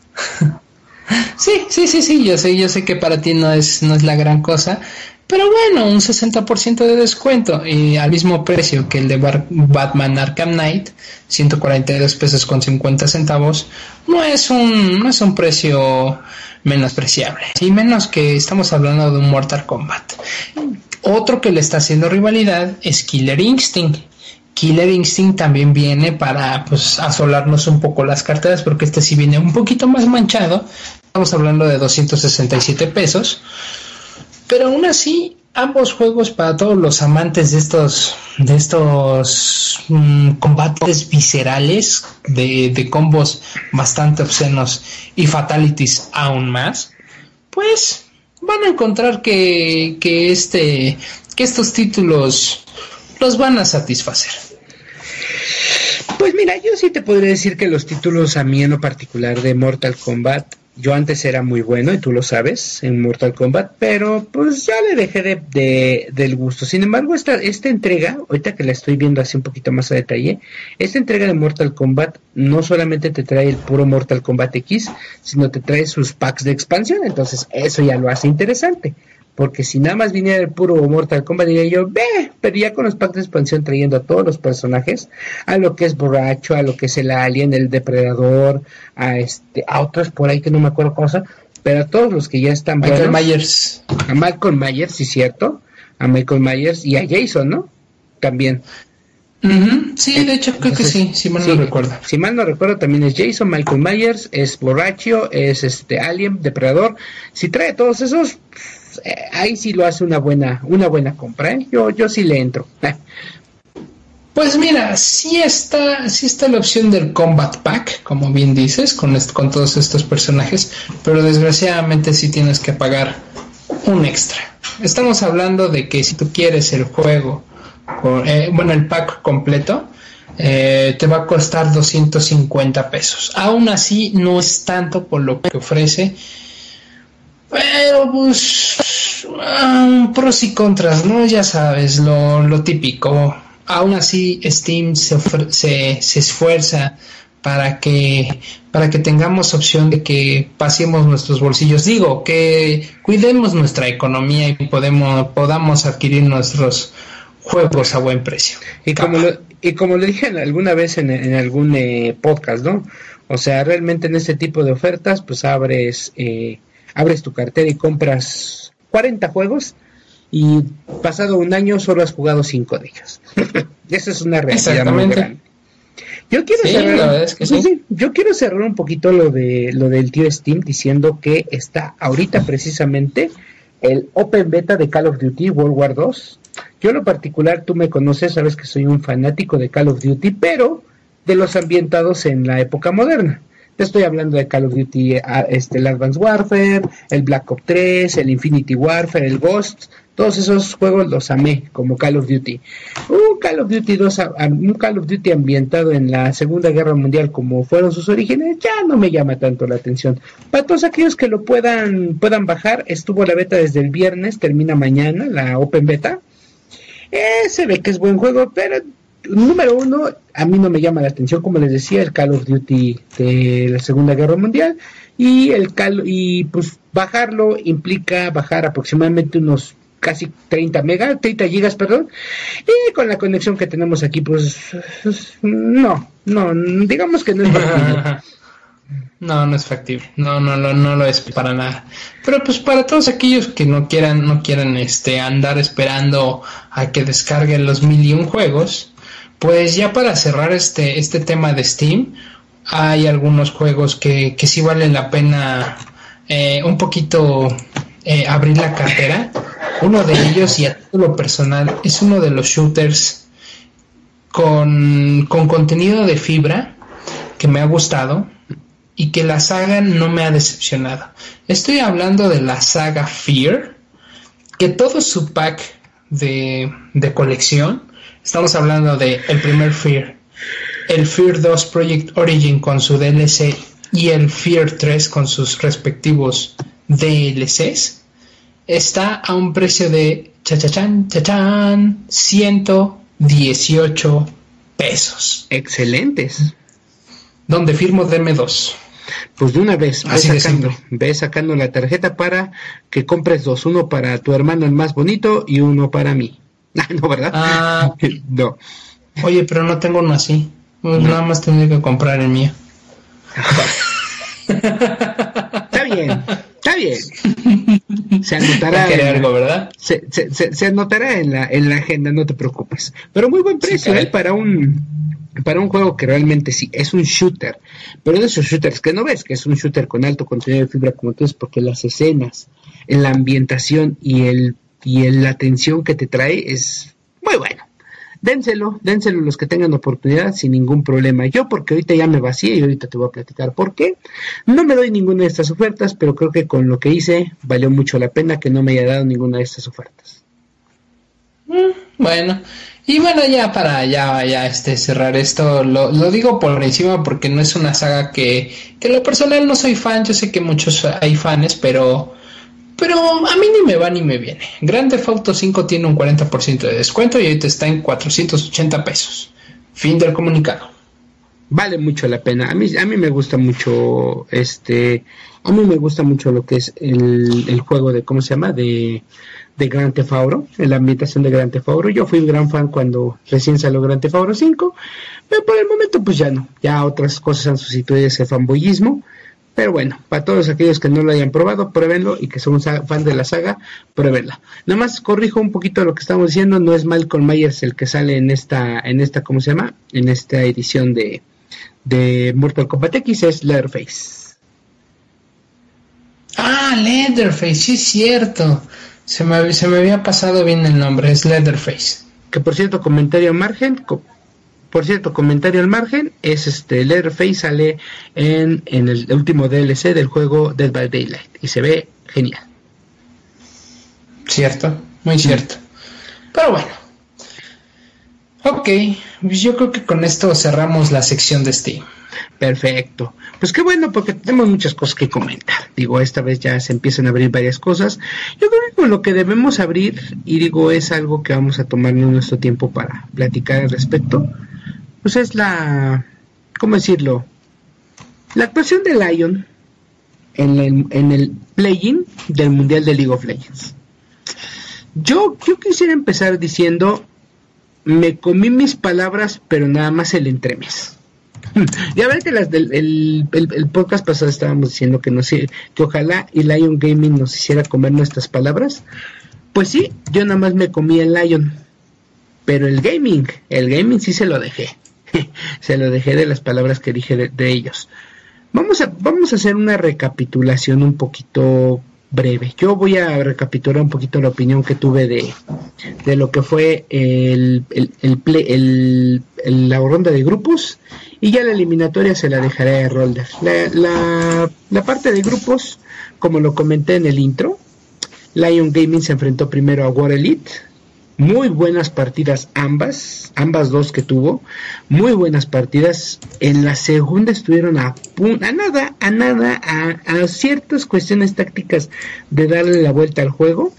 Sí, sí, sí, sí, yo sé, yo sé que para ti no es, no es la gran cosa, pero bueno, un 60% de descuento y al mismo precio que el de Batman Arkham Knight, 142 pesos con 50 centavos, no es un, no es un precio menospreciable, y menos que estamos hablando de un Mortal Kombat. Otro que le está haciendo rivalidad es Killer Instinct Killer Instinct también viene para pues asolarnos un poco las carteras porque este sí viene un poquito más manchado. Estamos hablando de 267 pesos. Pero aún así, ambos juegos para todos los amantes de estos de estos mm, combates viscerales de, de, combos bastante obscenos y fatalities aún más, pues van a encontrar que, que este que estos títulos los van a satisfacer.
Pues mira, yo sí te podría decir que los títulos a mí en lo particular de Mortal Kombat, yo antes era muy bueno y tú lo sabes en Mortal Kombat, pero pues ya le dejé de, del gusto. Sin embargo, esta, esta entrega, ahorita que la estoy viendo así un poquito más a detalle, esta entrega de Mortal Kombat no solamente te trae el puro Mortal Kombat X, sino te trae sus packs de expansión, entonces eso ya lo hace interesante. Porque si nada más viniera el puro Mortal Kombat, diría yo, ve, pero ya con los packs de expansión trayendo a todos los personajes, a lo que es Borracho, a lo que es el Alien, el Depredador, a este, a otros por ahí que no me acuerdo cosa, pero a todos los que ya están
Michael Myers.
A Michael Myers, sí cierto, a Michael Myers y a Jason, ¿no? También.
Sí, de hecho creo que sí, si mal no recuerdo.
Si mal no recuerdo también es Jason, Michael Myers, es Borracho, es este Alien, Depredador. Si trae todos esos, eh, ahí sí lo hace una buena, una buena compra, ¿eh? Yo, yo sí le entro.
Pues mira, sí está, sí está la opción del Combat Pack, como bien dices, con, con todos estos personajes, pero desgraciadamente sí tienes que pagar un extra. Estamos hablando de que si tú quieres el juego, eh, bueno, el pack completo, te va a costar 250 pesos. Aún así, no es tanto por lo que ofrece pero pues ah, pros y contras, ¿no? Ya sabes, lo, típico. Aún así, Steam se, esfuerza para que, para que tengamos opción de que pasemos nuestros bolsillos. Digo, que cuidemos nuestra economía y podamos adquirir nuestros juegos a buen precio.
Y como lo, y como le dije alguna vez en, en algún eh, podcast, ¿no? O sea, realmente en este tipo de ofertas, pues abres... Eh, abres tu cartera y compras 40 juegos y pasado un año solo has jugado 5 de ellos. Esa es una realidad muy grande. Yo quiero cerrar, yo quiero cerrar un poquito lo de lo del tío Steam diciendo que está ahorita precisamente el Open Beta de Call of Duty World War 2. Yo lo particular, tú me conoces, sabes que soy un fanático de Call of Duty, pero de los ambientados en la época moderna. Te estoy hablando de Call of Duty, este, el Advanced Warfare, el Black Ops 3, el Infinity Warfare, el Ghost, todos esos juegos los amé como Call of Duty. Un Call of Duty 2, un Call of Duty ambientado en la Segunda Guerra Mundial como fueron sus orígenes, ya no me llama tanto la atención. Para todos aquellos que lo puedan, puedan bajar, estuvo la beta desde el viernes, termina mañana, la Open Beta. Eh, se ve que es buen juego, pero número uno, a mí no me llama la atención, como les decía, el Call of Duty de la Segunda Guerra Mundial. Y el Call, y pues bajarlo implica bajar aproximadamente unos casi 30 megas, 30 gigas, perdón. Y con la conexión que tenemos aquí, pues, no, no, digamos que no es.
No, no es factible. No, no, no, no lo es para nada. Pero pues para todos aquellos que no quieran, no quieran este andar esperando a que descarguen los mil y un juegos, pues ya para cerrar este, este tema de Steam, hay algunos juegos que, que sí valen la pena eh, un poquito eh, abrir la cartera. Uno de ellos, y a título personal, es uno de los shooters con, con contenido de fibra que me ha gustado y que la saga no me ha decepcionado. Estoy hablando de la saga Fear, que todo su pack de, de colección, estamos hablando de el primer Fear, el Fear 2 Project Origin con su DLC y el Fear 3 con sus respectivos DLCs, está a un precio de chachachan, chachan, 118 pesos.
Excelentes.
Donde firmo DM2.
Pues de una vez, ve sacando, ve sacando la tarjeta para que compres dos, uno para tu hermano el más bonito y uno para mí. Ah, no, ¿verdad?
Ah,
no.
Oye, pero no tengo uno así. Pues nada más tendría que comprar el mío.
está bien, está bien. Se anotará.
algo, ¿verdad?
Se, se, se, anotará en la, en la agenda, no te preocupes. Pero muy buen precio, ¿eh? Para un para un juego que realmente sí es un shooter, pero de esos shooters que no ves, que es un shooter con alto contenido de fibra como tú es porque las escenas, la ambientación y el y la atención que te trae es muy bueno. Dénselo, dénselo los que tengan oportunidad sin ningún problema. Yo porque ahorita ya me vacié y ahorita te voy a platicar por qué. No me doy ninguna de estas ofertas, pero creo que con lo que hice valió mucho la pena que no me haya dado ninguna de estas ofertas.
Mm, bueno, y bueno, ya para ya, ya este, cerrar esto, lo, digo por encima porque no es una saga que, que lo personal no soy fan, yo sé que muchos hay fans, pero, pero a mí ni me va ni me viene. Grand Theft Auto 5 tiene un 40% de descuento y ahorita está en 480 pesos. Fin del comunicado.
Vale mucho la pena. A mí, a mí me gusta mucho este, a mí me gusta mucho lo que es el, juego de, ¿cómo se llama? De de Auto, en la ambientación de Grand Theft Auto. Yo fui un gran fan cuando recién salió Grand Theft Auto 5, pero por el momento pues ya no, ya otras cosas han sustituido ese fanboyismo. Pero bueno, para todos aquellos que no lo hayan probado, pruébenlo y que son fan de la saga, pruébenla. Nada más corrijo un poquito lo que estamos diciendo, no es Malcolm Myers el que sale en esta, en esta, ¿cómo se llama? En esta edición de, de Mortal Kombat X, es Leatherface.
Ah, Leatherface, sí es cierto. Se me, se me había pasado bien el nombre, es Leatherface.
Que por cierto, comentario margen, por cierto, comentario al margen, es este Leatherface sale en, en el último DLC del juego Dead by Daylight y se ve genial.
Cierto, muy cierto. Pero bueno. Ok, pues yo creo que con esto cerramos la sección de Steam.
Perfecto. Pues qué bueno, porque tenemos muchas cosas que comentar. Digo, esta vez ya se empiezan a abrir varias cosas. Yo creo que con lo que debemos abrir, y digo, es algo que vamos a tomarnos nuestro tiempo para platicar al respecto, pues es la, ¿cómo decirlo? La actuación de Lion en el, en el play-in del Mundial de League of Legends. Yo, yo quisiera empezar diciendo, me comí mis palabras, pero nada más el entremes ya ven que las del el, podcast pasado estábamos diciendo que no sé, que ojalá y Lion Gaming nos hiciera comer nuestras palabras. Pues sí, yo nada más me comí el Lion. Pero el gaming, el gaming sí se lo dejé. se lo dejé de las palabras que dije de, ellos. Vamos a, vamos a hacer una recapitulación un poquito breve. Yo voy a recapitular un poquito la opinión que tuve de, de lo que fue el, el, el, la ronda de grupos y ya la eliminatoria se la dejaré a Rolder. La, la, parte de grupos, como lo comenté en el intro, Lion Gaming se enfrentó primero a War Elite. Muy buenas partidas ambas, ambas dos que tuvo, muy buenas partidas. En la segunda estuvieron a, a nada, a nada, a, a ciertas cuestiones tácticas de darle la vuelta al juego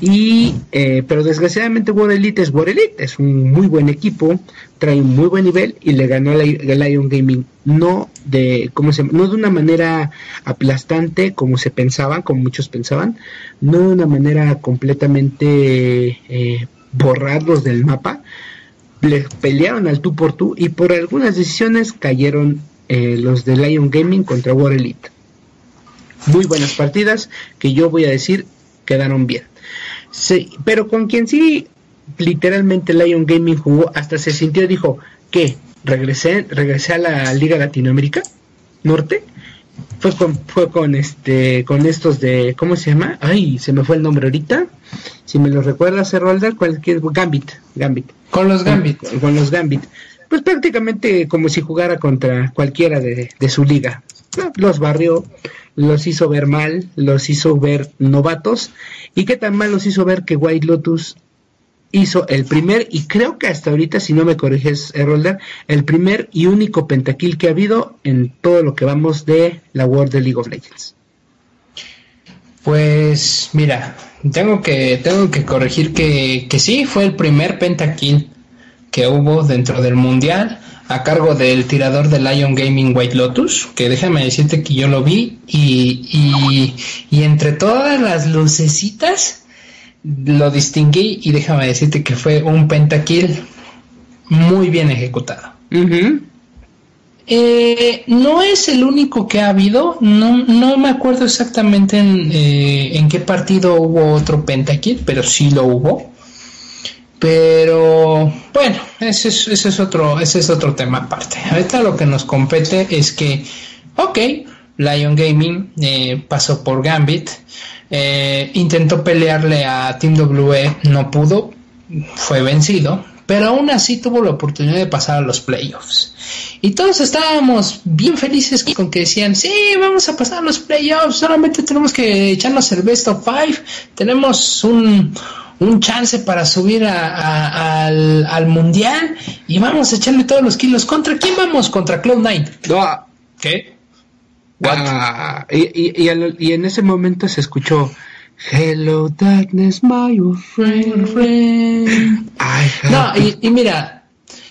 Y, eh, pero desgraciadamente World Elite es World Elite, es un muy buen equipo, trae un muy buen nivel y le ganó a Lion Gaming, no de, ¿cómo se No de una manera aplastante como se pensaban, como muchos pensaban, no de una manera completamente eh, borrados del mapa, le pelearon al tú por tú y por algunas decisiones cayeron eh, los de Lion Gaming contra World Elite. Muy buenas partidas que yo voy a decir quedaron bien. Sí, pero con quien sí literalmente Lion Gaming jugó, hasta se sintió, dijo, que regresé, regresé a la Liga Latinoamérica Norte. Fue con, fue con este, con estos de, ¿cómo se llama? Ay, se me fue el nombre ahorita. Si me lo recuerdas, Rolder, cualquier Gambit, Gambit.
Con los Gambit.
Con, los Gambit. Pues prácticamente como si jugara contra cualquiera de, de su liga. Los barrió, los hizo ver mal, los hizo ver novatos. ¿Y qué tan mal los hizo ver que White Lotus hizo el primer, y creo que hasta ahorita, si no me corriges, Errolder, el primer y único pentakill que ha habido en todo lo que vamos de la World League of Legends?
Pues mira, tengo que, tengo que corregir que, que sí, fue el primer pentakill que hubo dentro del mundial a cargo del tirador de Lion Gaming White Lotus, que déjame decirte que yo lo vi y, y, entre todas las lucecitas lo distinguí y déjame decirte que fue un pentakill muy bien ejecutado. Eh, no es el único que ha habido, no, no me acuerdo exactamente en, eh, en qué partido hubo otro pentakill, pero sí lo hubo. Pero bueno, ese es, otro, ese es otro tema aparte. Ahorita lo que nos compete es que, ok, Lion Gaming eh, pasó por Gambit, eh, intentó pelearle a Team WE, no pudo, fue vencido, pero aún así tuvo la oportunidad de pasar a los playoffs. Y todos estábamos bien felices con que decían, sí, vamos a pasar a los playoffs, solamente tenemos que echarnos el best of five, tenemos un, un chance para subir al, mundial y vamos a echarle todos los kilos. ¿Contra quién vamos? Contra Cloud9.
¿Qué? Ah, y, y, en ese momento se escuchó Hello darkness, my old friend.
no, y, mira,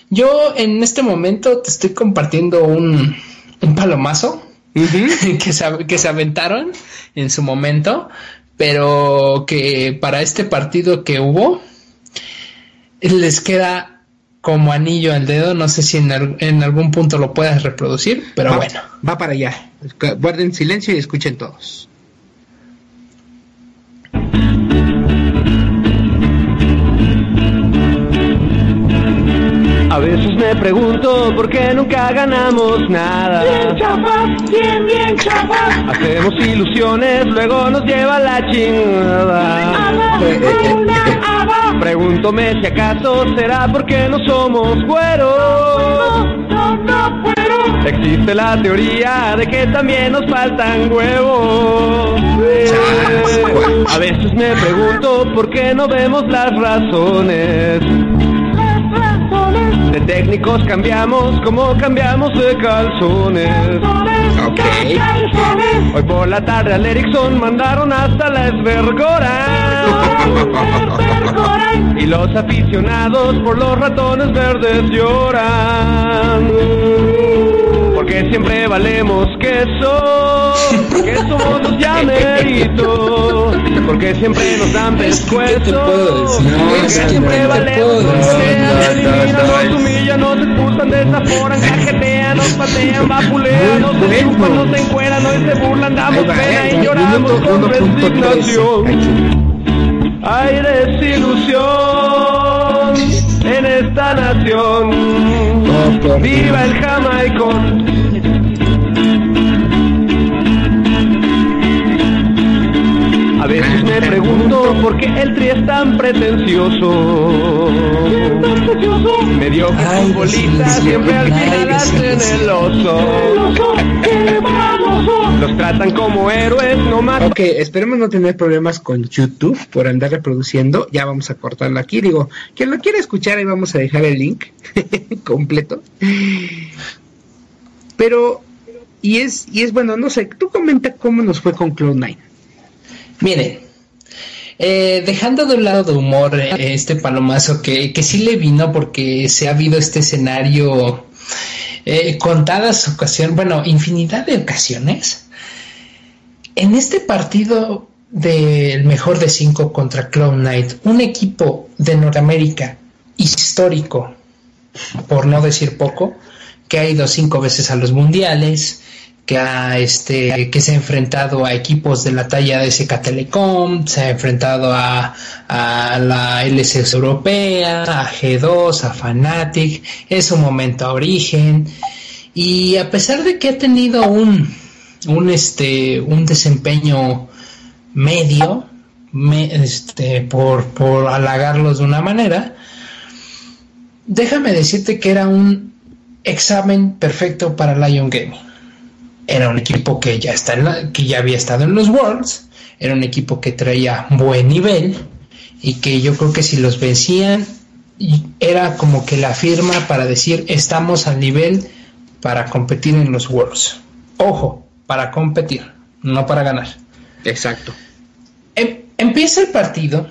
yo en este momento te estoy compartiendo un, un palomazo que, se, que se aventaron en su momento pero que para este partido que hubo les queda como anillo al dedo, no sé si en, algún punto lo puedas reproducir, pero bueno.
Va para allá. Guarden silencio y escuchen todos.
A veces me pregunto por qué nunca ganamos nada.
Bien chapas, bien, bien chapas.
Hacemos ilusiones, luego nos lleva la chingada. Pregúntome si acaso será porque no somos güeros.
No, no, puedo.
Existe la teoría de que también nos faltan huevos. A veces me pregunto por qué no vemos las razones. De técnicos cambiamos como cambiamos de calzones.
Ok.
Hoy por la tarde al Ericsson mandaron hasta la esvergora. y los aficionados por los ratones verdes lloran. Porque siempre valemos queso, que somos los. Porque siempre nos dan pescuezo. Porque siempre valemos nos humillan, nos expulsan, desaforan, cajetean, nos patean, vapulean, nos chupan, nos encueran, nos se burlan, damos pena y lloramos con resignación. Hay desilusión en esta nación. Viva el Jamaicón. Veces me pregunto por qué el tri es tan pretencioso. Mediocre futbolista siempre al final hacen el oso. Los tratan como héroes, no más.
Ok, esperemos no tener problemas con YouTube por andar reproduciendo. Ya vamos a cortarlo aquí. Digo, quien lo quiera escuchar, ahí vamos a dejar el link completo. Pero, y es, y es bueno, no sé, tú comenta cómo nos fue con Cloud9.
Miren, eh, dejando de un lado de humor eh, este palomazo que, que sí le vino porque se ha habido este escenario eh, contadas ocasiones, bueno, infinidad de ocasiones. En este partido del mejor de cinco contra Cloud Knight, un equipo de Norteamérica histórico, por no decir poco, que ha ido cinco veces a los mundiales, que ha este que se ha enfrentado a equipos de la talla de SK Telecom, se ha enfrentado a, a la LCS europea, a G2, a Fnatic, en su momento a Origen. Y a pesar de que ha tenido un un este un desempeño medio este por por halagarlos de una manera déjame decirte que era un examen perfecto para Lion Gaming era un equipo que ya está en que ya había estado en los Worlds, era un equipo que traía buen nivel y que yo creo que si los vencían era como que la firma para decir estamos al nivel para competir en los Worlds. Ojo, para competir, no para ganar.
Exacto.
Em, empieza el partido,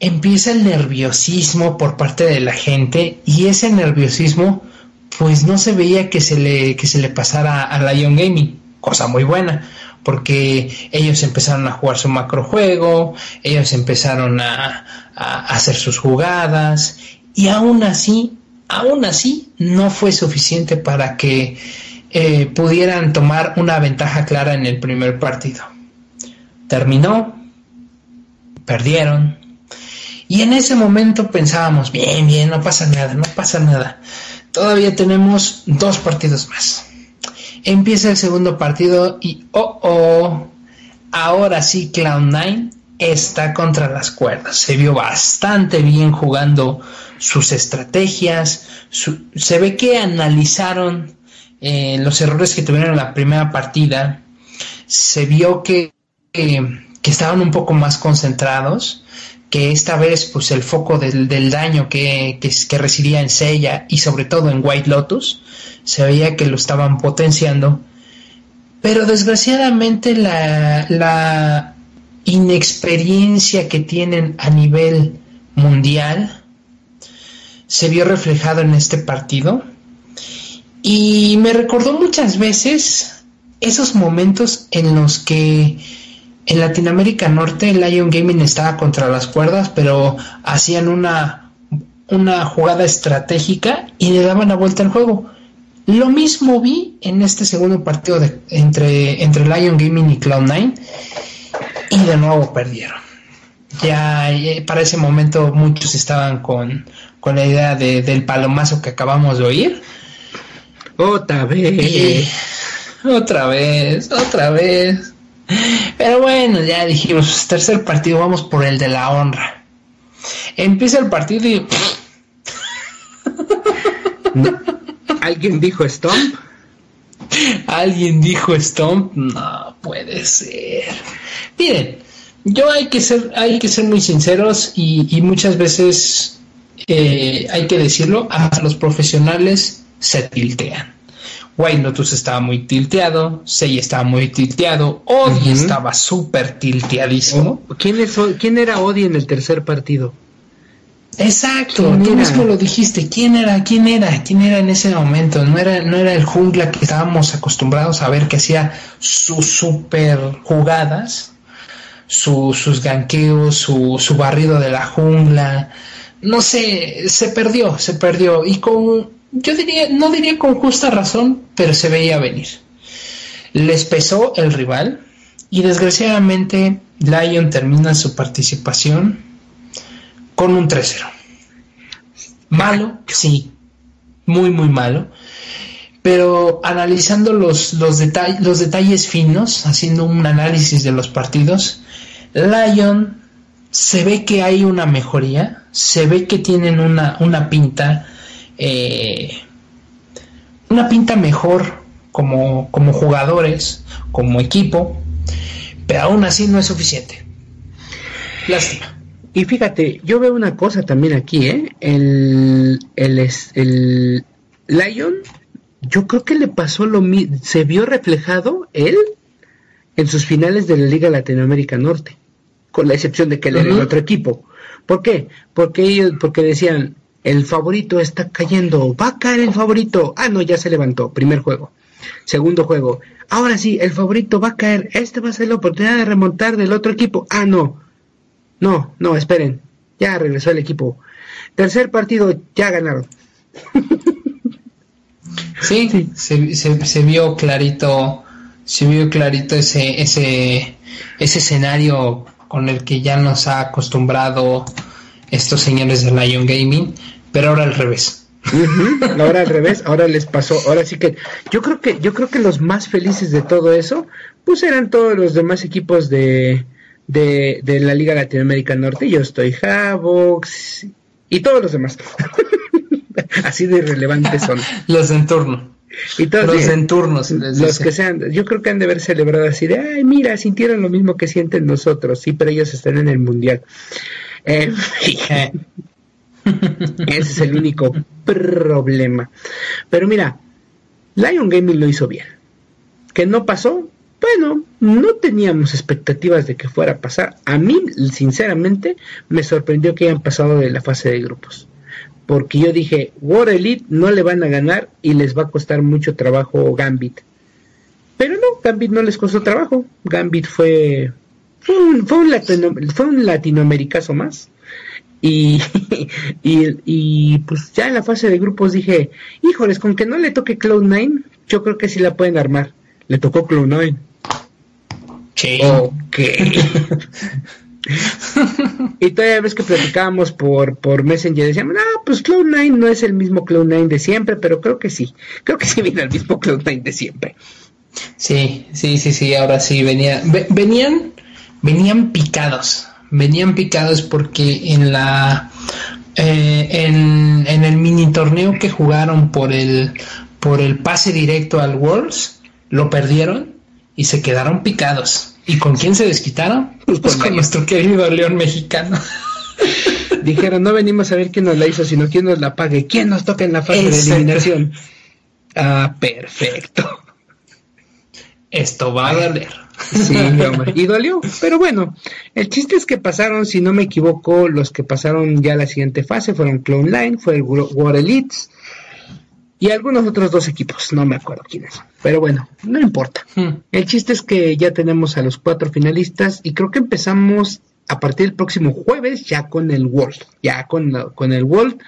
empieza el nerviosismo por parte de la gente y ese nerviosismo pues no se veía que se le, que se le pasara a Lion Gaming, cosa muy buena, porque ellos empezaron a jugar su macrojuego, ellos empezaron a, hacer sus jugadas, y aún así, aún así, no fue suficiente para que eh, pudieran tomar una ventaja clara en el primer partido. Terminó, perdieron, y en ese momento pensábamos, bien, bien, no pasa nada, no pasa nada. Todavía tenemos dos partidos más. Empieza el segundo partido y oh oh, ahora sí Cloud9 está contra las cuerdas. Se vio bastante bien jugando sus estrategias. se ve que analizaron eh, los errores que tuvieron en la primera partida. Se vio que, que estaban un poco más concentrados que esta vez pues el foco del, daño que, que, residía en Seiya y sobre todo en White Lotus se veía que lo estaban potenciando. Pero desgraciadamente la, la inexperiencia que tienen a nivel mundial se vio reflejado en este partido. Y me recordó muchas veces esos momentos en los que en Latinoamérica Norte, Lion Gaming estaba contra las cuerdas, pero hacían una, una jugada estratégica y le daban la vuelta al juego. Lo mismo vi en este segundo partido de, entre, entre Lion Gaming y Cloud9 y de nuevo perdieron. Ya eh, para ese momento muchos estaban con, con la idea de, del palomazo que acabamos de oír.
Otra vez.
otra vez, otra vez. Pero bueno, ya dijimos, tercer partido, vamos por el de la honra. Empieza el partido y...
¿Alguien dijo Stomp?
¿Alguien dijo Stomp? No puede ser. Miren, yo hay que ser, hay que ser muy sinceros y, muchas veces eh, hay que decirlo, a los profesionales se tiltean. White Lotus estaba muy tilteado, Sei estaba muy tilteado, Odi estaba súper tilteadísimo.
Oh, ¿Quién, es, ¿Quién era Odi en el tercer partido?
Exacto, tú mismo lo dijiste, ¿quién era? ¿Quién era? ¿Quién era en ese momento? No era, no era el jungla que estábamos acostumbrados a ver que hacía sus super jugadas, sus ganqueos, su, su barrido de la jungla. No sé, se perdió, se perdió. Y con yo diría, no diría con justa razón, pero se veía venir. Les pesó el rival y desgraciadamente Lion termina su participación con un 3-0. Malo, sí, muy, muy malo. Pero analizando los, los, los detalles finos, haciendo un análisis de los partidos, Lion se ve que hay una mejoría, se ve que tienen una, una pinta eh, una pinta mejor como, como jugadores, como equipo, pero aún así no es suficiente. Lástima.
Y fíjate, yo veo una cosa también aquí, ¿eh? El, el, el Lion, yo creo que le pasó lo mismo, se vio reflejado él en sus finales de la Liga Latinoamérica Norte con la excepción de que él era el otro equipo. ¿Por qué? Porque ellos, porque decían, el favorito está cayendo, va a caer el favorito. Ah, no, ya se levantó, primer juego. Segundo juego, ahora sí, el favorito va a caer, este va a ser la oportunidad de remontar del otro equipo. Ah, no, no, no, esperen, ya regresó el equipo. Tercer partido, ya ganaron.
Sí, Se, se, vio clarito, se vio clarito ese, ese, ese escenario con el que ya nos ha acostumbrado estos señores de Lion Gaming, pero ahora al revés.
Ahora al revés, ahora les pasó, ahora sí que yo creo que yo creo que los más felices de todo eso, pues eran todos los demás equipos de, de, de la Liga Latinoamérica Norte. Yo estoy Havox y todos los demás. Así de irrelevantes son.
los de entorno.
Y todos,
los de entornos.
Los que sean, yo creo que han de haber celebrado así de, ay, mira, sintieron lo mismo que sienten nosotros, sí, pero ellos están en el mundial. Ese es el único problema. Pero mira, Lion Gaming lo hizo bien. ¿Que no pasó? Bueno, no teníamos expectativas de que fuera a pasar. A mí, sinceramente, me sorprendió que hayan pasado de la fase de grupos. Porque yo dije, War Elite no le van a ganar y les va a costar mucho trabajo Gambit. Pero no, Gambit no les costó trabajo. Gambit fue, fue, un, fue, un, latinoamericazo más. Y, y, y, pues ya en la fase de grupos dije, híjoles, con que no le toque Cloud9, yo creo que sí la pueden armar. Le tocó Cloud9. Ok. y todavía ves que platicábamos por, por Messenger, decíamos, ah, pues Cloud9 no es el mismo Cloud9 de siempre, pero creo que sí, creo que sí viene el mismo Cloud9 de siempre.
Sí, sí, sí, sí, ahora sí, venía, venían, venían picados, venían picados porque en la, eh, en, en el mini torneo que jugaron por el, por el pase directo al Worlds, lo perdieron y se quedaron picados. ¿Y con quién se desquitaron? Pues, pues con, nuestro querido León mexicano.
Dijeron, no venimos a ver quién nos la hizo, sino quién nos la pague. ¿Quién nos toca en la fase de eliminación? Ah, perfecto.
Esto va a doler.
Sí, hombre. Y dolió. Pero bueno, el chiste es que pasaron, si no me equivoco, los que pasaron ya a la siguiente fase fueron Clone Line, fue el War Elites, y algunos otros dos equipos, no me acuerdo quiénes. Pero bueno, no importa. Hmm. El chiste es que ya tenemos a los cuatro finalistas y creo que empezamos a partir del próximo jueves ya con el World, ya con, con el World,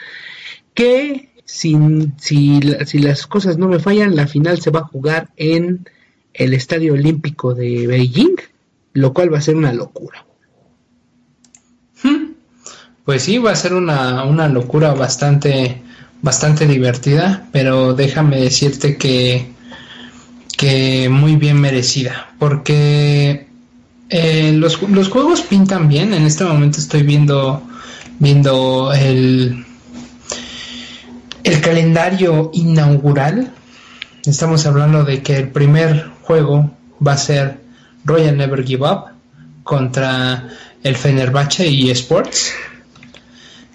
que si, si las cosas no me fallan, la final se va a jugar en el Estadio Olímpico de Beijing, lo cual va a ser una locura.
Hmm. Pues sí, va a ser una, una locura bastante bastante divertida, pero déjame decirte que, que muy bien merecida, porque eh, los, los, juegos pintan bien. En este momento estoy viendo, viendo el, el calendario inaugural. Estamos hablando de que el primer juego va a ser Royal Never Give Up contra el Fenerbahce y Sports,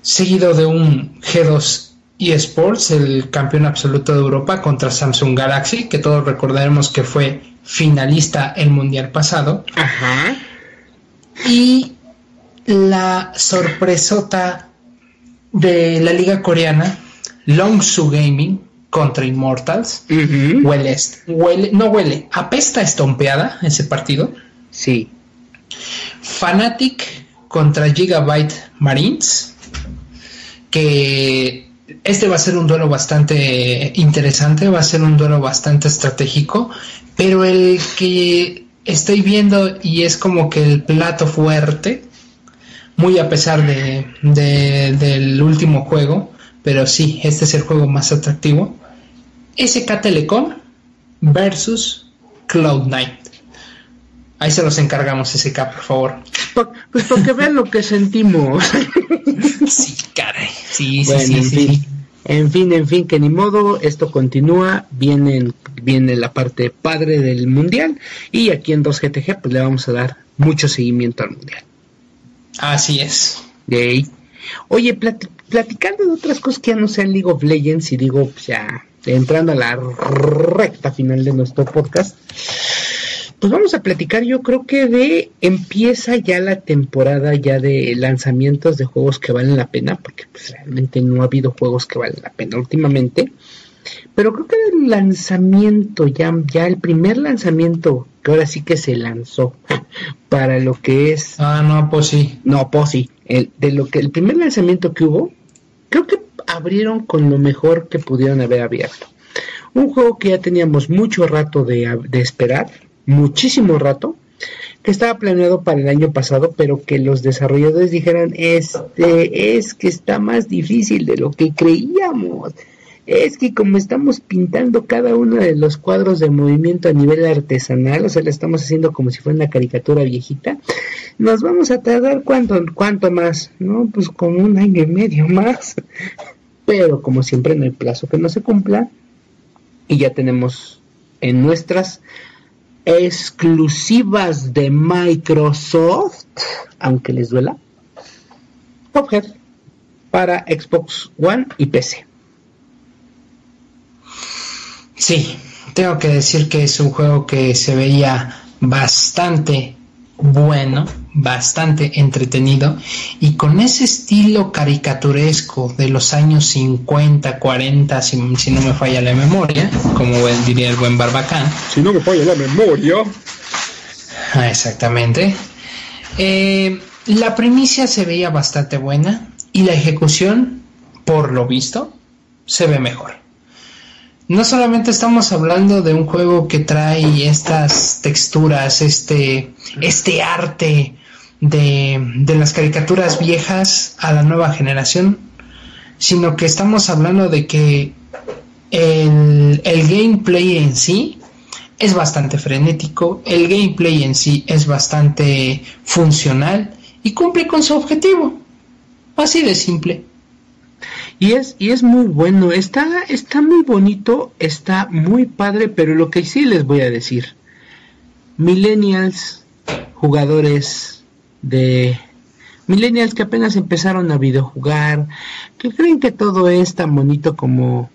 seguido de un G2 eSports, el campeón absoluto de Europa, contra Samsung Galaxy, que todos recordaremos que fue finalista el mundial pasado.
Ajá.
Y la sorpresota de la liga coreana, Longsu Gaming contra Immortals. huele, huele, no huele, apesta estompeada ese partido.
Sí.
Fanatic contra Gigabyte Marines, que este va a ser un duelo bastante interesante, va a ser un duelo bastante estratégico, pero el que estoy viendo y es como que el plato fuerte, muy a pesar de, del último juego, pero sí, este es el juego más atractivo, SK Telecom versus Cloud9. Ahí se los encargamos, SK, por favor.
pues para que vean lo que sentimos.
sí, caray. Sí, sí, sí, en sí.
Fin, en fin, en fin, que ni modo, esto continúa, viene, viene la parte padre del mundial y aquí en 2GTG pues le vamos a dar mucho seguimiento al mundial.
Así es.
Gay. Oye, platicando de otras cosas que ya no sean League of Legends y digo, pues ya entrando a la recta final de nuestro podcast, pues vamos a platicar yo creo que de empieza ya la temporada ya de lanzamientos de juegos que valen la pena, porque pues, realmente no ha habido juegos que valen la pena últimamente. Pero creo que el lanzamiento, ya, ya el primer lanzamiento que ahora sí que se lanzó para lo que es.
Ah, no, pues sí.
No, pues sí. El, de lo que el primer lanzamiento que hubo, creo que abrieron con lo mejor que pudieron haber abierto. Un juego que ya teníamos mucho rato de, de esperar, muchísimo rato, que estaba planeado para el año pasado, pero que los desarrolladores dijeran, este es que está más difícil de lo que creíamos es que como estamos pintando cada uno de los cuadros de movimiento a nivel artesanal, o sea, lo estamos haciendo como si fuera una caricatura viejita, nos vamos a tardar cuánto, cuánto más, ¿no? Pues como un año y medio más. Pero como siempre no hay plazo que no se cumpla y ya tenemos en nuestras exclusivas de Microsoft, aunque les duela, Cuphead para Xbox One y PC.
Sí, tengo que decir que es un juego que se veía bastante bueno, bastante entretenido y con ese estilo caricaturesco de los años 50, 40, si, no me falla la memoria, como diría el buen Barbacán.
Si no me falla la memoria.
Ah, exactamente. Eh, la primicia se veía bastante buena y la ejecución, por lo visto, se ve mejor no solamente estamos hablando de un juego que trae estas texturas, este, este arte de, de las caricaturas viejas a la nueva generación, sino que estamos hablando de que el, el gameplay en sí es bastante frenético, el gameplay en sí es bastante funcional y cumple con su objetivo. Así de simple.
Y es, y es muy bueno, está, está muy bonito, está muy padre, pero lo que sí les voy a decir, millennials, jugadores de millennials que apenas empezaron a videojugar, que creen que todo es tan bonito como,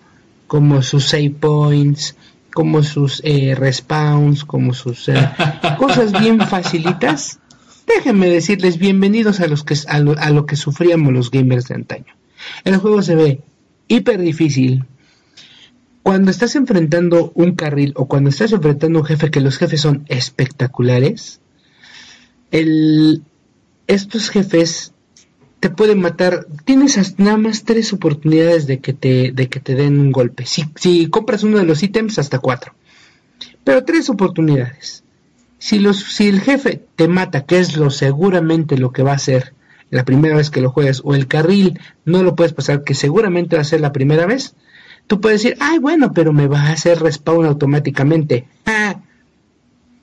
como sus save points, como sus eh, respawns, como sus eh, cosas bien facilitas. Déjenme decirles bienvenidos a los que a lo que sufríamos los gamers de antaño. El juego se ve hiper difícil. Cuando estás enfrentando un carril o cuando estás enfrentando un jefe, que los jefes son espectaculares, el, estos jefes te pueden matar. Tienes nada más tres oportunidades de que te, de que te den un golpe. Si, si compras uno de los ítems, hasta cuatro. Pero tres oportunidades. Si, los, si el jefe te mata, que es lo seguramente lo que va a hacer, la primera vez que lo juegas o el carril no lo puedes pasar, que seguramente va a ser la primera vez, tú puedes decir, ay, bueno, pero me va a hacer respawn automáticamente. Ah,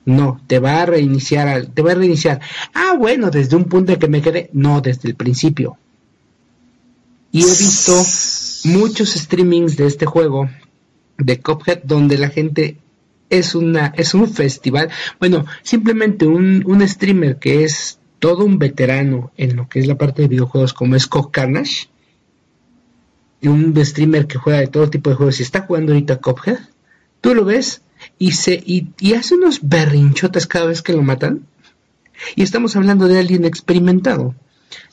no, te va a reiniciar, te va a reiniciar. Ah, bueno, desde un punto en que me quedé, no, desde el principio. Y he visto muchos streamings de este juego, de Cuphead, donde la gente es una, es un festival. Bueno, simplemente un, un streamer que es todo un veterano en lo que es la parte de videojuegos como es Cock Carnage, y un streamer que juega de todo tipo de juegos y está jugando ahorita Cuphead, tú lo ves y, se, y, hace unos berrinchotes cada vez que lo matan. Y estamos hablando de alguien experimentado.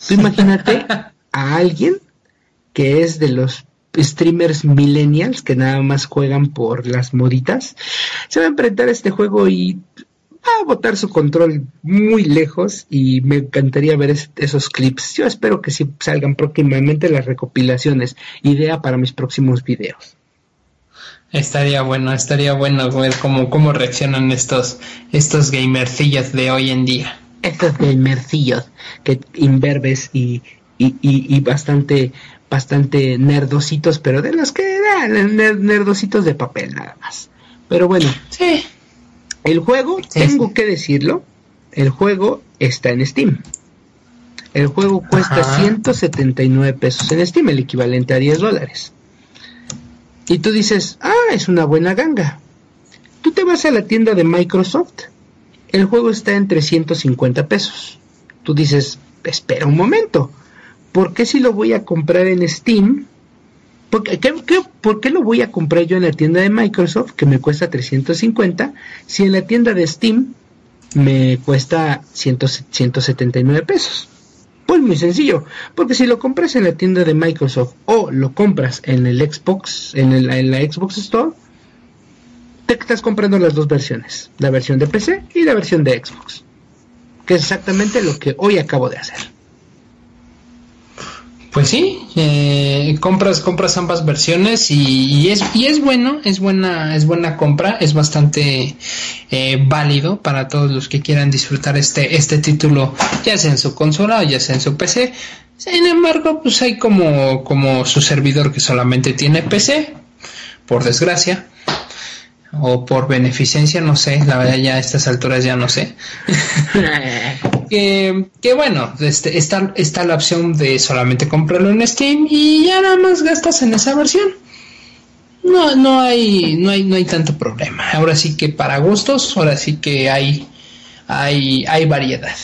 Tú imagínate a alguien que es de los streamers millennials que nada más juegan por las moditas, se va a enfrentar a este juego y a botar su control muy lejos y me encantaría ver esos clips. Yo espero que sí salgan próximamente las recopilaciones. Idea para mis próximos videos.
Estaría bueno, estaría bueno ver cómo, cómo reaccionan estos, estos gamercillos de hoy en día.
Estos gamercillos que inverbes y, y, y, bastante, bastante nerdositos, pero de los que eran nerdositos de papel nada más. Pero bueno.
Sí.
El juego, tengo que decirlo, el juego está en Steam. El juego cuesta 179 pesos en Steam, el equivalente a 10 dólares. Y tú dices, ah, es una buena ganga. Tú te vas a la tienda de Microsoft, el juego está en 350 pesos. Tú dices, espera un momento, ¿por qué si lo voy a comprar en Steam? ¿Por qué, qué, ¿Por qué lo voy a comprar yo en la tienda de Microsoft que me cuesta 350 si en la tienda de Steam me cuesta 100, 179 pesos? Pues muy sencillo, porque si lo compras en la tienda de Microsoft o lo compras en el Xbox, en, la Xbox Store, te estás comprando las dos versiones, la versión de PC y la versión de Xbox, que es exactamente lo que hoy acabo de hacer.
Pues sí, eh, compras compras ambas versiones y, es y es bueno, es buena es buena compra, es bastante eh, válido para todos los que quieran disfrutar este este título, ya sea en su consola o ya sea en su PC. Sin embargo, pues hay como como su servidor que solamente tiene PC, por desgracia o por beneficencia, no sé, la verdad ya a estas alturas ya no sé. que, que, bueno, este, está, está la opción de solamente comprarlo en Steam y ya nada más gastas en esa versión. No, no hay, no hay, no hay tanto problema. Ahora sí que para gustos, ahora sí que hay, hay, hay variedad.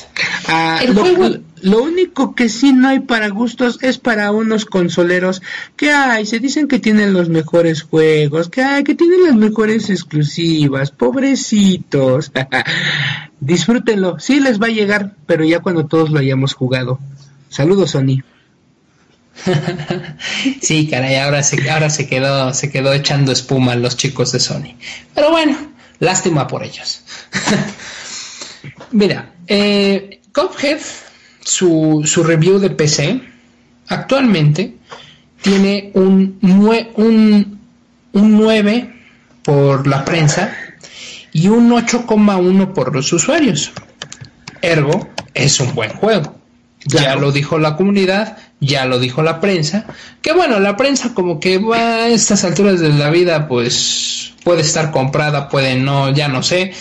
Ah, el juego, lo único que sí no hay para gustos es para unos consoleros que hay, se dicen que tienen los mejores juegos, que hay, que tienen las mejores exclusivas, pobrecitos. Disfrútenlo, sí les va a llegar, pero ya cuando todos lo hayamos jugado. Saludos, Sony.
sí, caray, ahora se, ahora se quedó, se quedó echando espuma los chicos de Sony. Pero bueno, lástima por ellos. Mira, eh, su, su review de PC, actualmente tiene un, un, un 9 por la prensa y un 8,1 por los usuarios. Ergo, es un buen juego. Ya lo dijo la comunidad, ya lo dijo la prensa. Que bueno, la prensa como que va a estas alturas de la vida, pues puede estar comprada, puede no, ya no sé.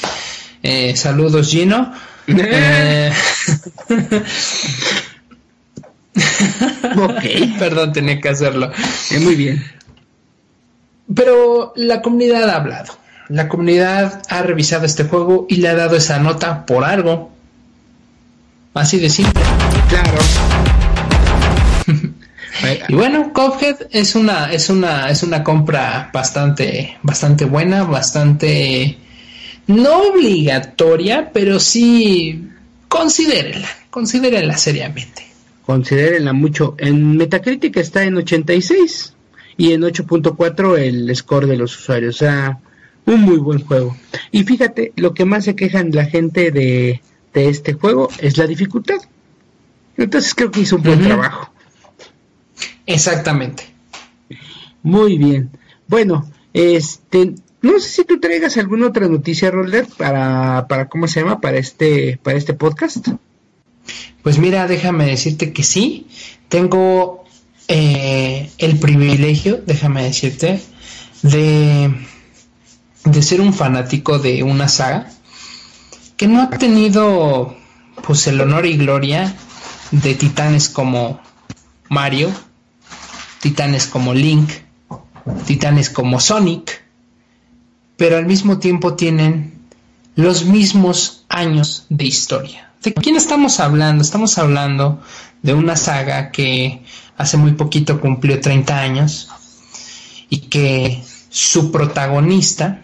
Eh, saludos Gino. Eh, ok. Perdón, tenía que hacerlo.
Eh, muy bien.
Pero la comunidad ha hablado. La comunidad ha revisado este juego y le ha dado esa nota por algo. Así de simple.
Claro.
y bueno, Cuphead es una, es una, es una compra bastante, bastante buena, bastante no obligatoria, pero sí considérenla, considérenla seriamente.
Considérenla mucho. En Metacritic está en 86 y en 8.4 el score de los usuarios. O sea, un muy buen juego. Y fíjate, lo que más se quejan la gente de, de este juego es la dificultad. Entonces creo que hizo un buen trabajo.
Exactamente.
Muy bien. Bueno, este, no sé si tú traigas alguna otra noticia, Roller, para, para ¿cómo se llama? Para este, para este podcast.
Pues mira, déjame decirte que sí. Tengo eh, el privilegio, déjame decirte, de, de ser un fanático de una saga que no ha tenido pues el honor y gloria de titanes como Mario, titanes como Link, titanes como Sonic, pero al mismo tiempo tienen los mismos años de historia. ¿De quién estamos hablando? Estamos hablando de una saga que hace muy poquito cumplió 30 años y que su protagonista,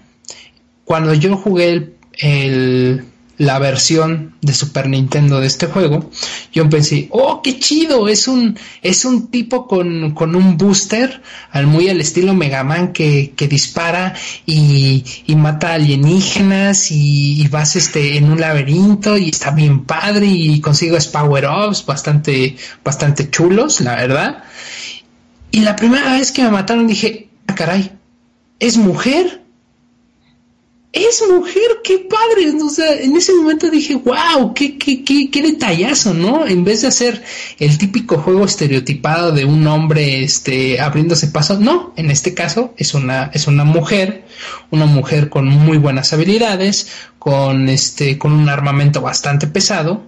cuando yo jugué el, la versión de Super Nintendo de este juego, yo pensé, oh, qué chido, es un, es un tipo con, con un booster, al muy al estilo Mega Man que, que dispara y, y, mata alienígenas y, vas este, en un laberinto y está bien padre y consigo power-ups bastante, bastante chulos, la verdad. Y la primera vez que me mataron dije, ah, caray, ¿es mujer? Es mujer, qué padre. O sea, en ese momento dije, wow, qué, qué, qué, qué detallazo, ¿no? En vez de hacer el típico juego estereotipado de un hombre este, abriéndose paso, no, en este caso es una, es una mujer, una mujer con muy buenas habilidades, con este, con un armamento bastante pesado.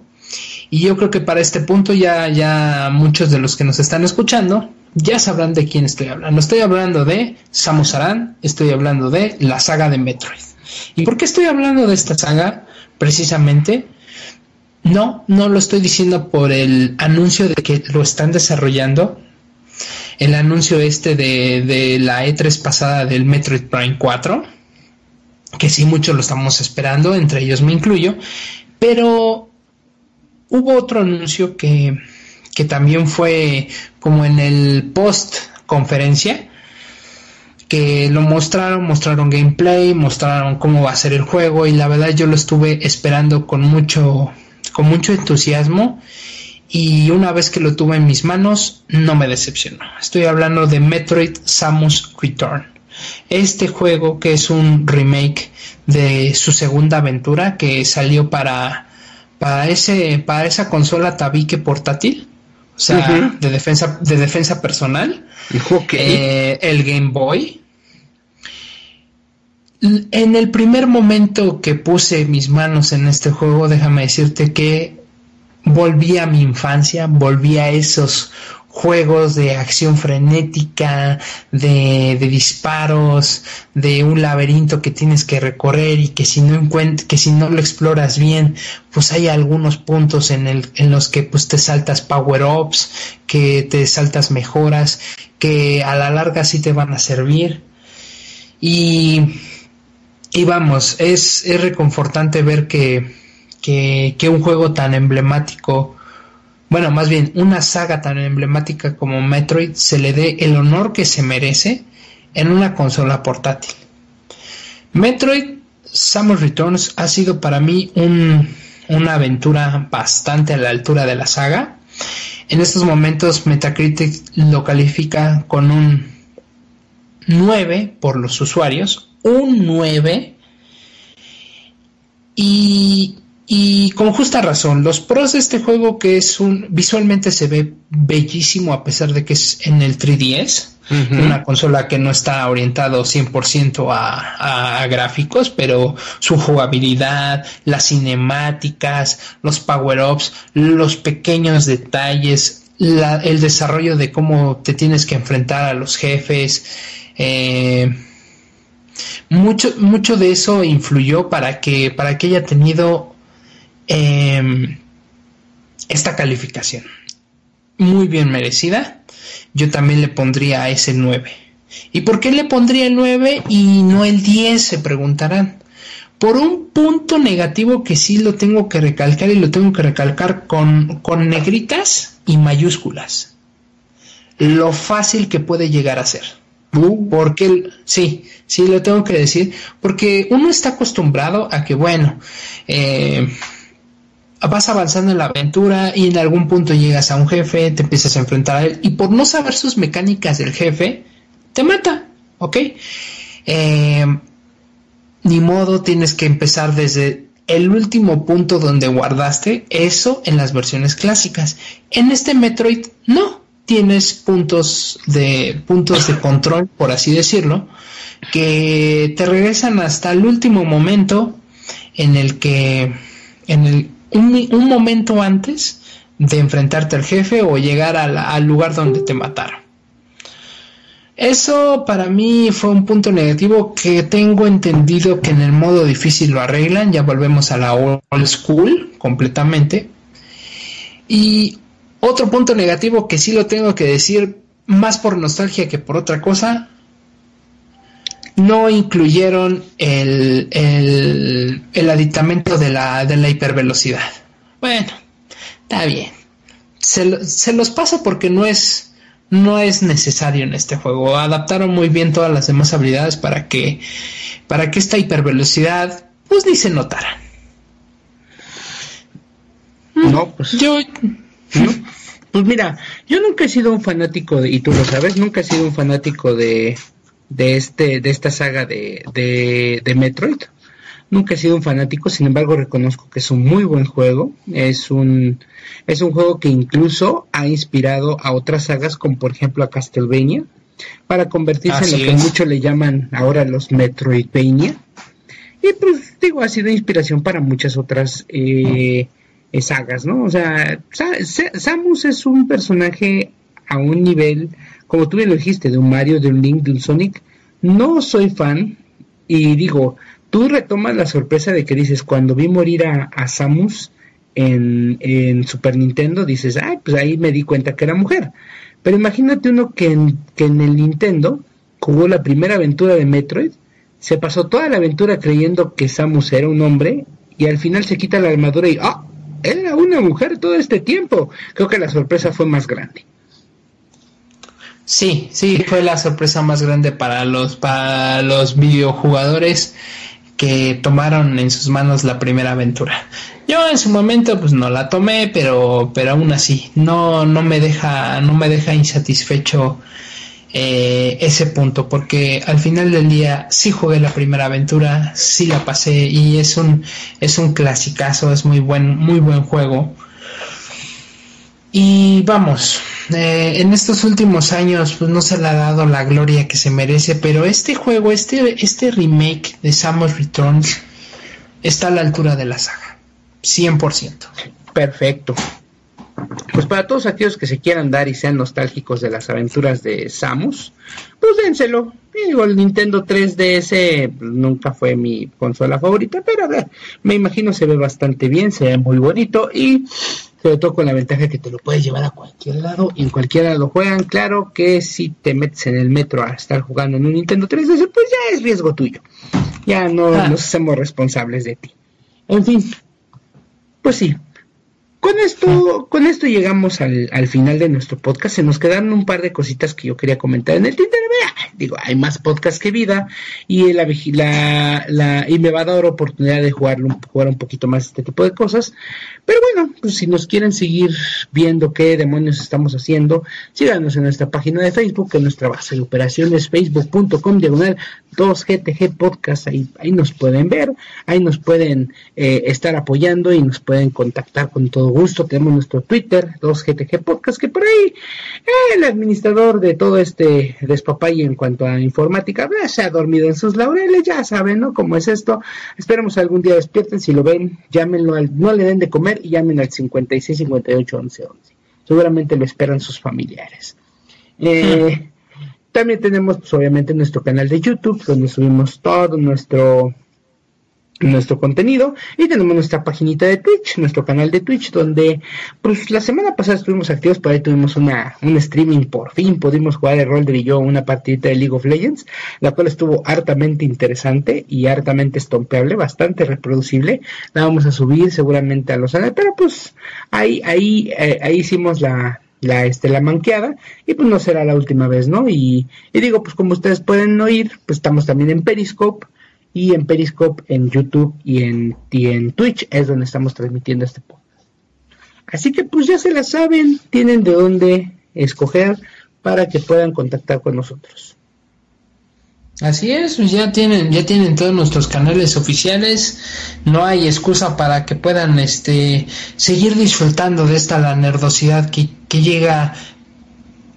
Y yo creo que para este punto ya, ya muchos de los que nos están escuchando ya sabrán de quién estoy hablando. Estoy hablando de Samus Aran, estoy hablando de la saga de Metroid. ¿Y por qué estoy hablando de esta saga? Precisamente, no, no lo estoy diciendo por el anuncio de que lo están desarrollando. el anuncio este de, de la E3 pasada del Metroid Prime 4, que sí muchos lo estamos esperando, entre ellos me incluyo, pero hubo otro anuncio que, que también fue como en el post conferencia, que lo mostraron, mostraron gameplay, mostraron cómo va a ser el juego y la verdad yo lo estuve esperando con mucho, con mucho entusiasmo y una vez que lo tuve en mis manos no me decepcionó. Estoy hablando de Metroid Samus Return. Este juego que es un remake de su segunda aventura que salió para, para, ese, para esa consola tabique portátil. O sea, de defensa, de defensa personal. Eh, el Game Boy. En el primer momento que puse mis manos en este juego, déjame decirte que volví a mi infancia, volví a esos juegos de acción frenética, de, disparos, de un laberinto que tienes que recorrer y que si no que si no lo exploras bien, pues hay algunos puntos en, el, en los que pues te saltas power ups, que te saltas mejoras, que a la larga sí te van a servir. Y, y vamos, es, es reconfortante ver que, que, que un juego tan emblemático, bueno, más bien una saga tan emblemática como Metroid se le dé el honor que se merece en una consola portátil. Metroid Samus Returns ha sido para mí un, una aventura bastante a la altura de la saga. En estos momentos Metacritic lo califica con un 9 por los usuarios, un 9. Y y con justa razón, los pros de este juego que es un visualmente se ve bellísimo a pesar de que es en el 3DS, una consola que no está orientado 100% a, a, gráficos, pero su jugabilidad, las cinemáticas, los power-ups, los pequeños detalles, el desarrollo de cómo te tienes que enfrentar a los jefes, eh, mucho, mucho de eso influyó para que, para que haya tenido Em, esta calificación. Muy bien merecida. Yo también le pondría a ese 9. ¿Y por qué le pondría el 9 y no el 10? Se preguntarán. Por un punto negativo que sí lo tengo que recalcar y lo tengo que recalcar con, con negritas y mayúsculas. Lo fácil que puede llegar a ser. Uh. Porque, sí, sí, lo tengo que decir. Porque uno está acostumbrado a que, bueno, eh, vas avanzando en la aventura y en algún punto llegas a un jefe, te empiezas a enfrentar a él y por no saber sus mecánicas del jefe, te mata, ¿ok? Eh, ni modo, tienes que empezar desde el último punto donde guardaste eso en las versiones clásicas. En este Metroid no, tienes puntos de puntos de control, por así decirlo, que te regresan hasta el último momento en el que en el un, momento antes de enfrentarte al jefe o llegar al lugar donde te mataron. Eso para mí fue un punto negativo que tengo entendido que en el modo difícil lo arreglan, ya volvemos a la old school completamente. Y otro punto negativo que sí lo tengo que decir, más por nostalgia que por otra cosa, no incluyeron el, el, aditamento de la, de la hipervelocidad. Bueno, está bien. Se, se, los paso porque no es, no es necesario en este juego. Adaptaron muy bien todas las demás habilidades para que, para que esta hipervelocidad pues ni se notara.
No, pues. Yo. Pues mira, yo nunca he sido un fanático de, y tú lo sabes, nunca he sido un fanático de, de este de esta saga de, de, Metroid. Nunca he sido un fanático, sin embargo reconozco que es un muy buen juego. Es un es un juego que incluso ha inspirado a otras sagas, como por ejemplo a Castlevania, para convertirse en lo que muchos le llaman ahora los Metroidvania. Y pues digo, ha sido inspiración para muchas otras eh, sagas, ¿no? O sea, Samus es un personaje a un nivel como tú bien lo dijiste, de un Mario, de un Link, de un Sonic, no soy fan y digo, tú retomas la sorpresa de que dices, cuando vi morir a, Samus en, Super Nintendo, dices, ay, pues ahí me di cuenta que era mujer. Pero imagínate uno que en, que en el Nintendo jugó la primera aventura de Metroid, se pasó toda la aventura creyendo que Samus era un hombre y al final se quita la armadura y ¡ah! Era una mujer todo este tiempo. Creo que la sorpresa fue más grande.
Sí, sí, fue la sorpresa más grande para los, para los videojugadores que tomaron en sus manos la primera aventura. Yo en su momento pues no la tomé, pero, pero aún así no, no me deja, no me deja insatisfecho eh, ese punto, porque al final del día sí jugué la primera aventura, sí la pasé y es un, es un clasicazo, es muy buen, muy buen juego. Y vamos, eh, en estos últimos años pues no se le ha dado la gloria que se merece, pero este juego, este, este remake de Samus Returns está a la altura de la saga, 100%.
Perfecto. Pues para todos aquellos que se quieran dar y sean nostálgicos de las aventuras de Samus, pues dénselo. Digo, el Nintendo 3DS pues, nunca fue mi consola favorita, pero a ver, me imagino se ve bastante bien, se ve muy bonito y sobre todo con la ventaja que te lo puedes llevar a cualquier lado y en cualquier lado juegan. Claro que si te metes en el metro a estar jugando en un Nintendo 3DS, pues ya es riesgo tuyo. Ya no ah. nos hacemos responsables de ti. En fin, pues sí, con esto, con esto llegamos al, al, final de nuestro podcast. Se nos quedaron un par de cositas que yo quería comentar en el Twitter. Digo, hay más podcast que vida y la, la, la, y me va a dar oportunidad de jugar, jugar un poquito más este tipo de cosas. Pero bueno, pues si nos quieren seguir viendo qué demonios estamos haciendo, síganos en nuestra página de Facebook, en nuestra base de operaciones, facebook.com diagonal 2GTG Podcast. Ahí, ahí nos pueden ver, ahí nos pueden eh, estar apoyando y nos pueden contactar con todo gusto. Tenemos nuestro Twitter, 2GTG Podcast, que por ahí el administrador de todo este despapay en cuanto a informática se ha dormido en sus laureles, ya saben, ¿no? Cómo es esto. Esperemos algún día despierten, si lo ven, llámenlo, al, no le den de comer y llamen al 56 58 11 11. Seguramente lo esperan sus familiares. Eh, también tenemos, pues, obviamente, nuestro canal de YouTube, donde subimos todo nuestro nuestro contenido y tenemos nuestra paginita de Twitch, nuestro canal de Twitch donde pues la semana pasada estuvimos activos, por ahí tuvimos una, un streaming, por fin pudimos jugar el rol de yo una partidita de League of Legends, la cual estuvo hartamente interesante y hartamente estompeable, bastante reproducible, la vamos a subir seguramente a los canales, pero pues ahí, ahí, eh, ahí hicimos la, la, este, la manqueada y pues no será la última vez, ¿no? Y, y digo, pues como ustedes pueden oír, pues estamos también en Periscope, y en Periscope, en YouTube y en, en Twitch es donde estamos transmitiendo este podcast. Así que pues ya se la saben, tienen de dónde escoger para que puedan contactar con nosotros.
Así es, pues ya tienen, ya tienen todos nuestros canales oficiales, no hay excusa para que puedan este seguir disfrutando de esta la nerdosidad que, que llega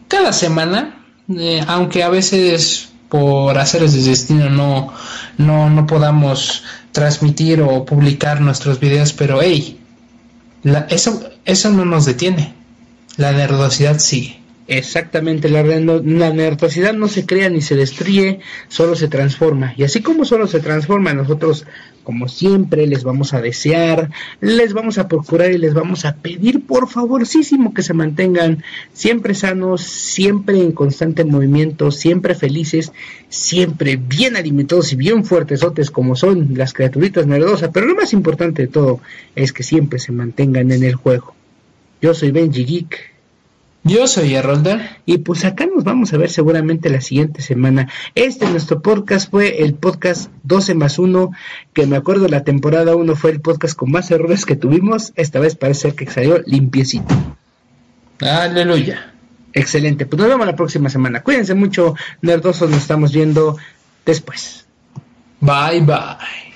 cada semana, eh, aunque a veces por haceres de destino no, no, no podamos transmitir o publicar nuestros videos, pero hey, eso, eso no nos detiene. La nerdosidad sigue.
Exactamente, la, la nerdosidad no se crea ni se destruye, solo se transforma. Y así como solo se transforma, nosotros como siempre, les vamos a desear, les vamos a procurar y les vamos a pedir por favorcísimo que se mantengan siempre sanos, siempre en constante movimiento, siempre felices, siempre bien alimentados y bien fuertesotes como son las criaturitas nerdosas. Pero lo más importante de todo es que siempre se mantengan en el juego. Yo soy Benji Geek.
Yo soy Errolder.
Y pues acá nos vamos a ver seguramente la siguiente semana. Este nuestro podcast fue el podcast 12 más 1, que me acuerdo la temporada 1 fue el podcast con más errores que tuvimos. Esta vez parece que salió limpiecito.
Aleluya.
Excelente. Pues nos vemos la próxima semana. Cuídense mucho, nerdosos. Nos estamos viendo después.
Bye bye.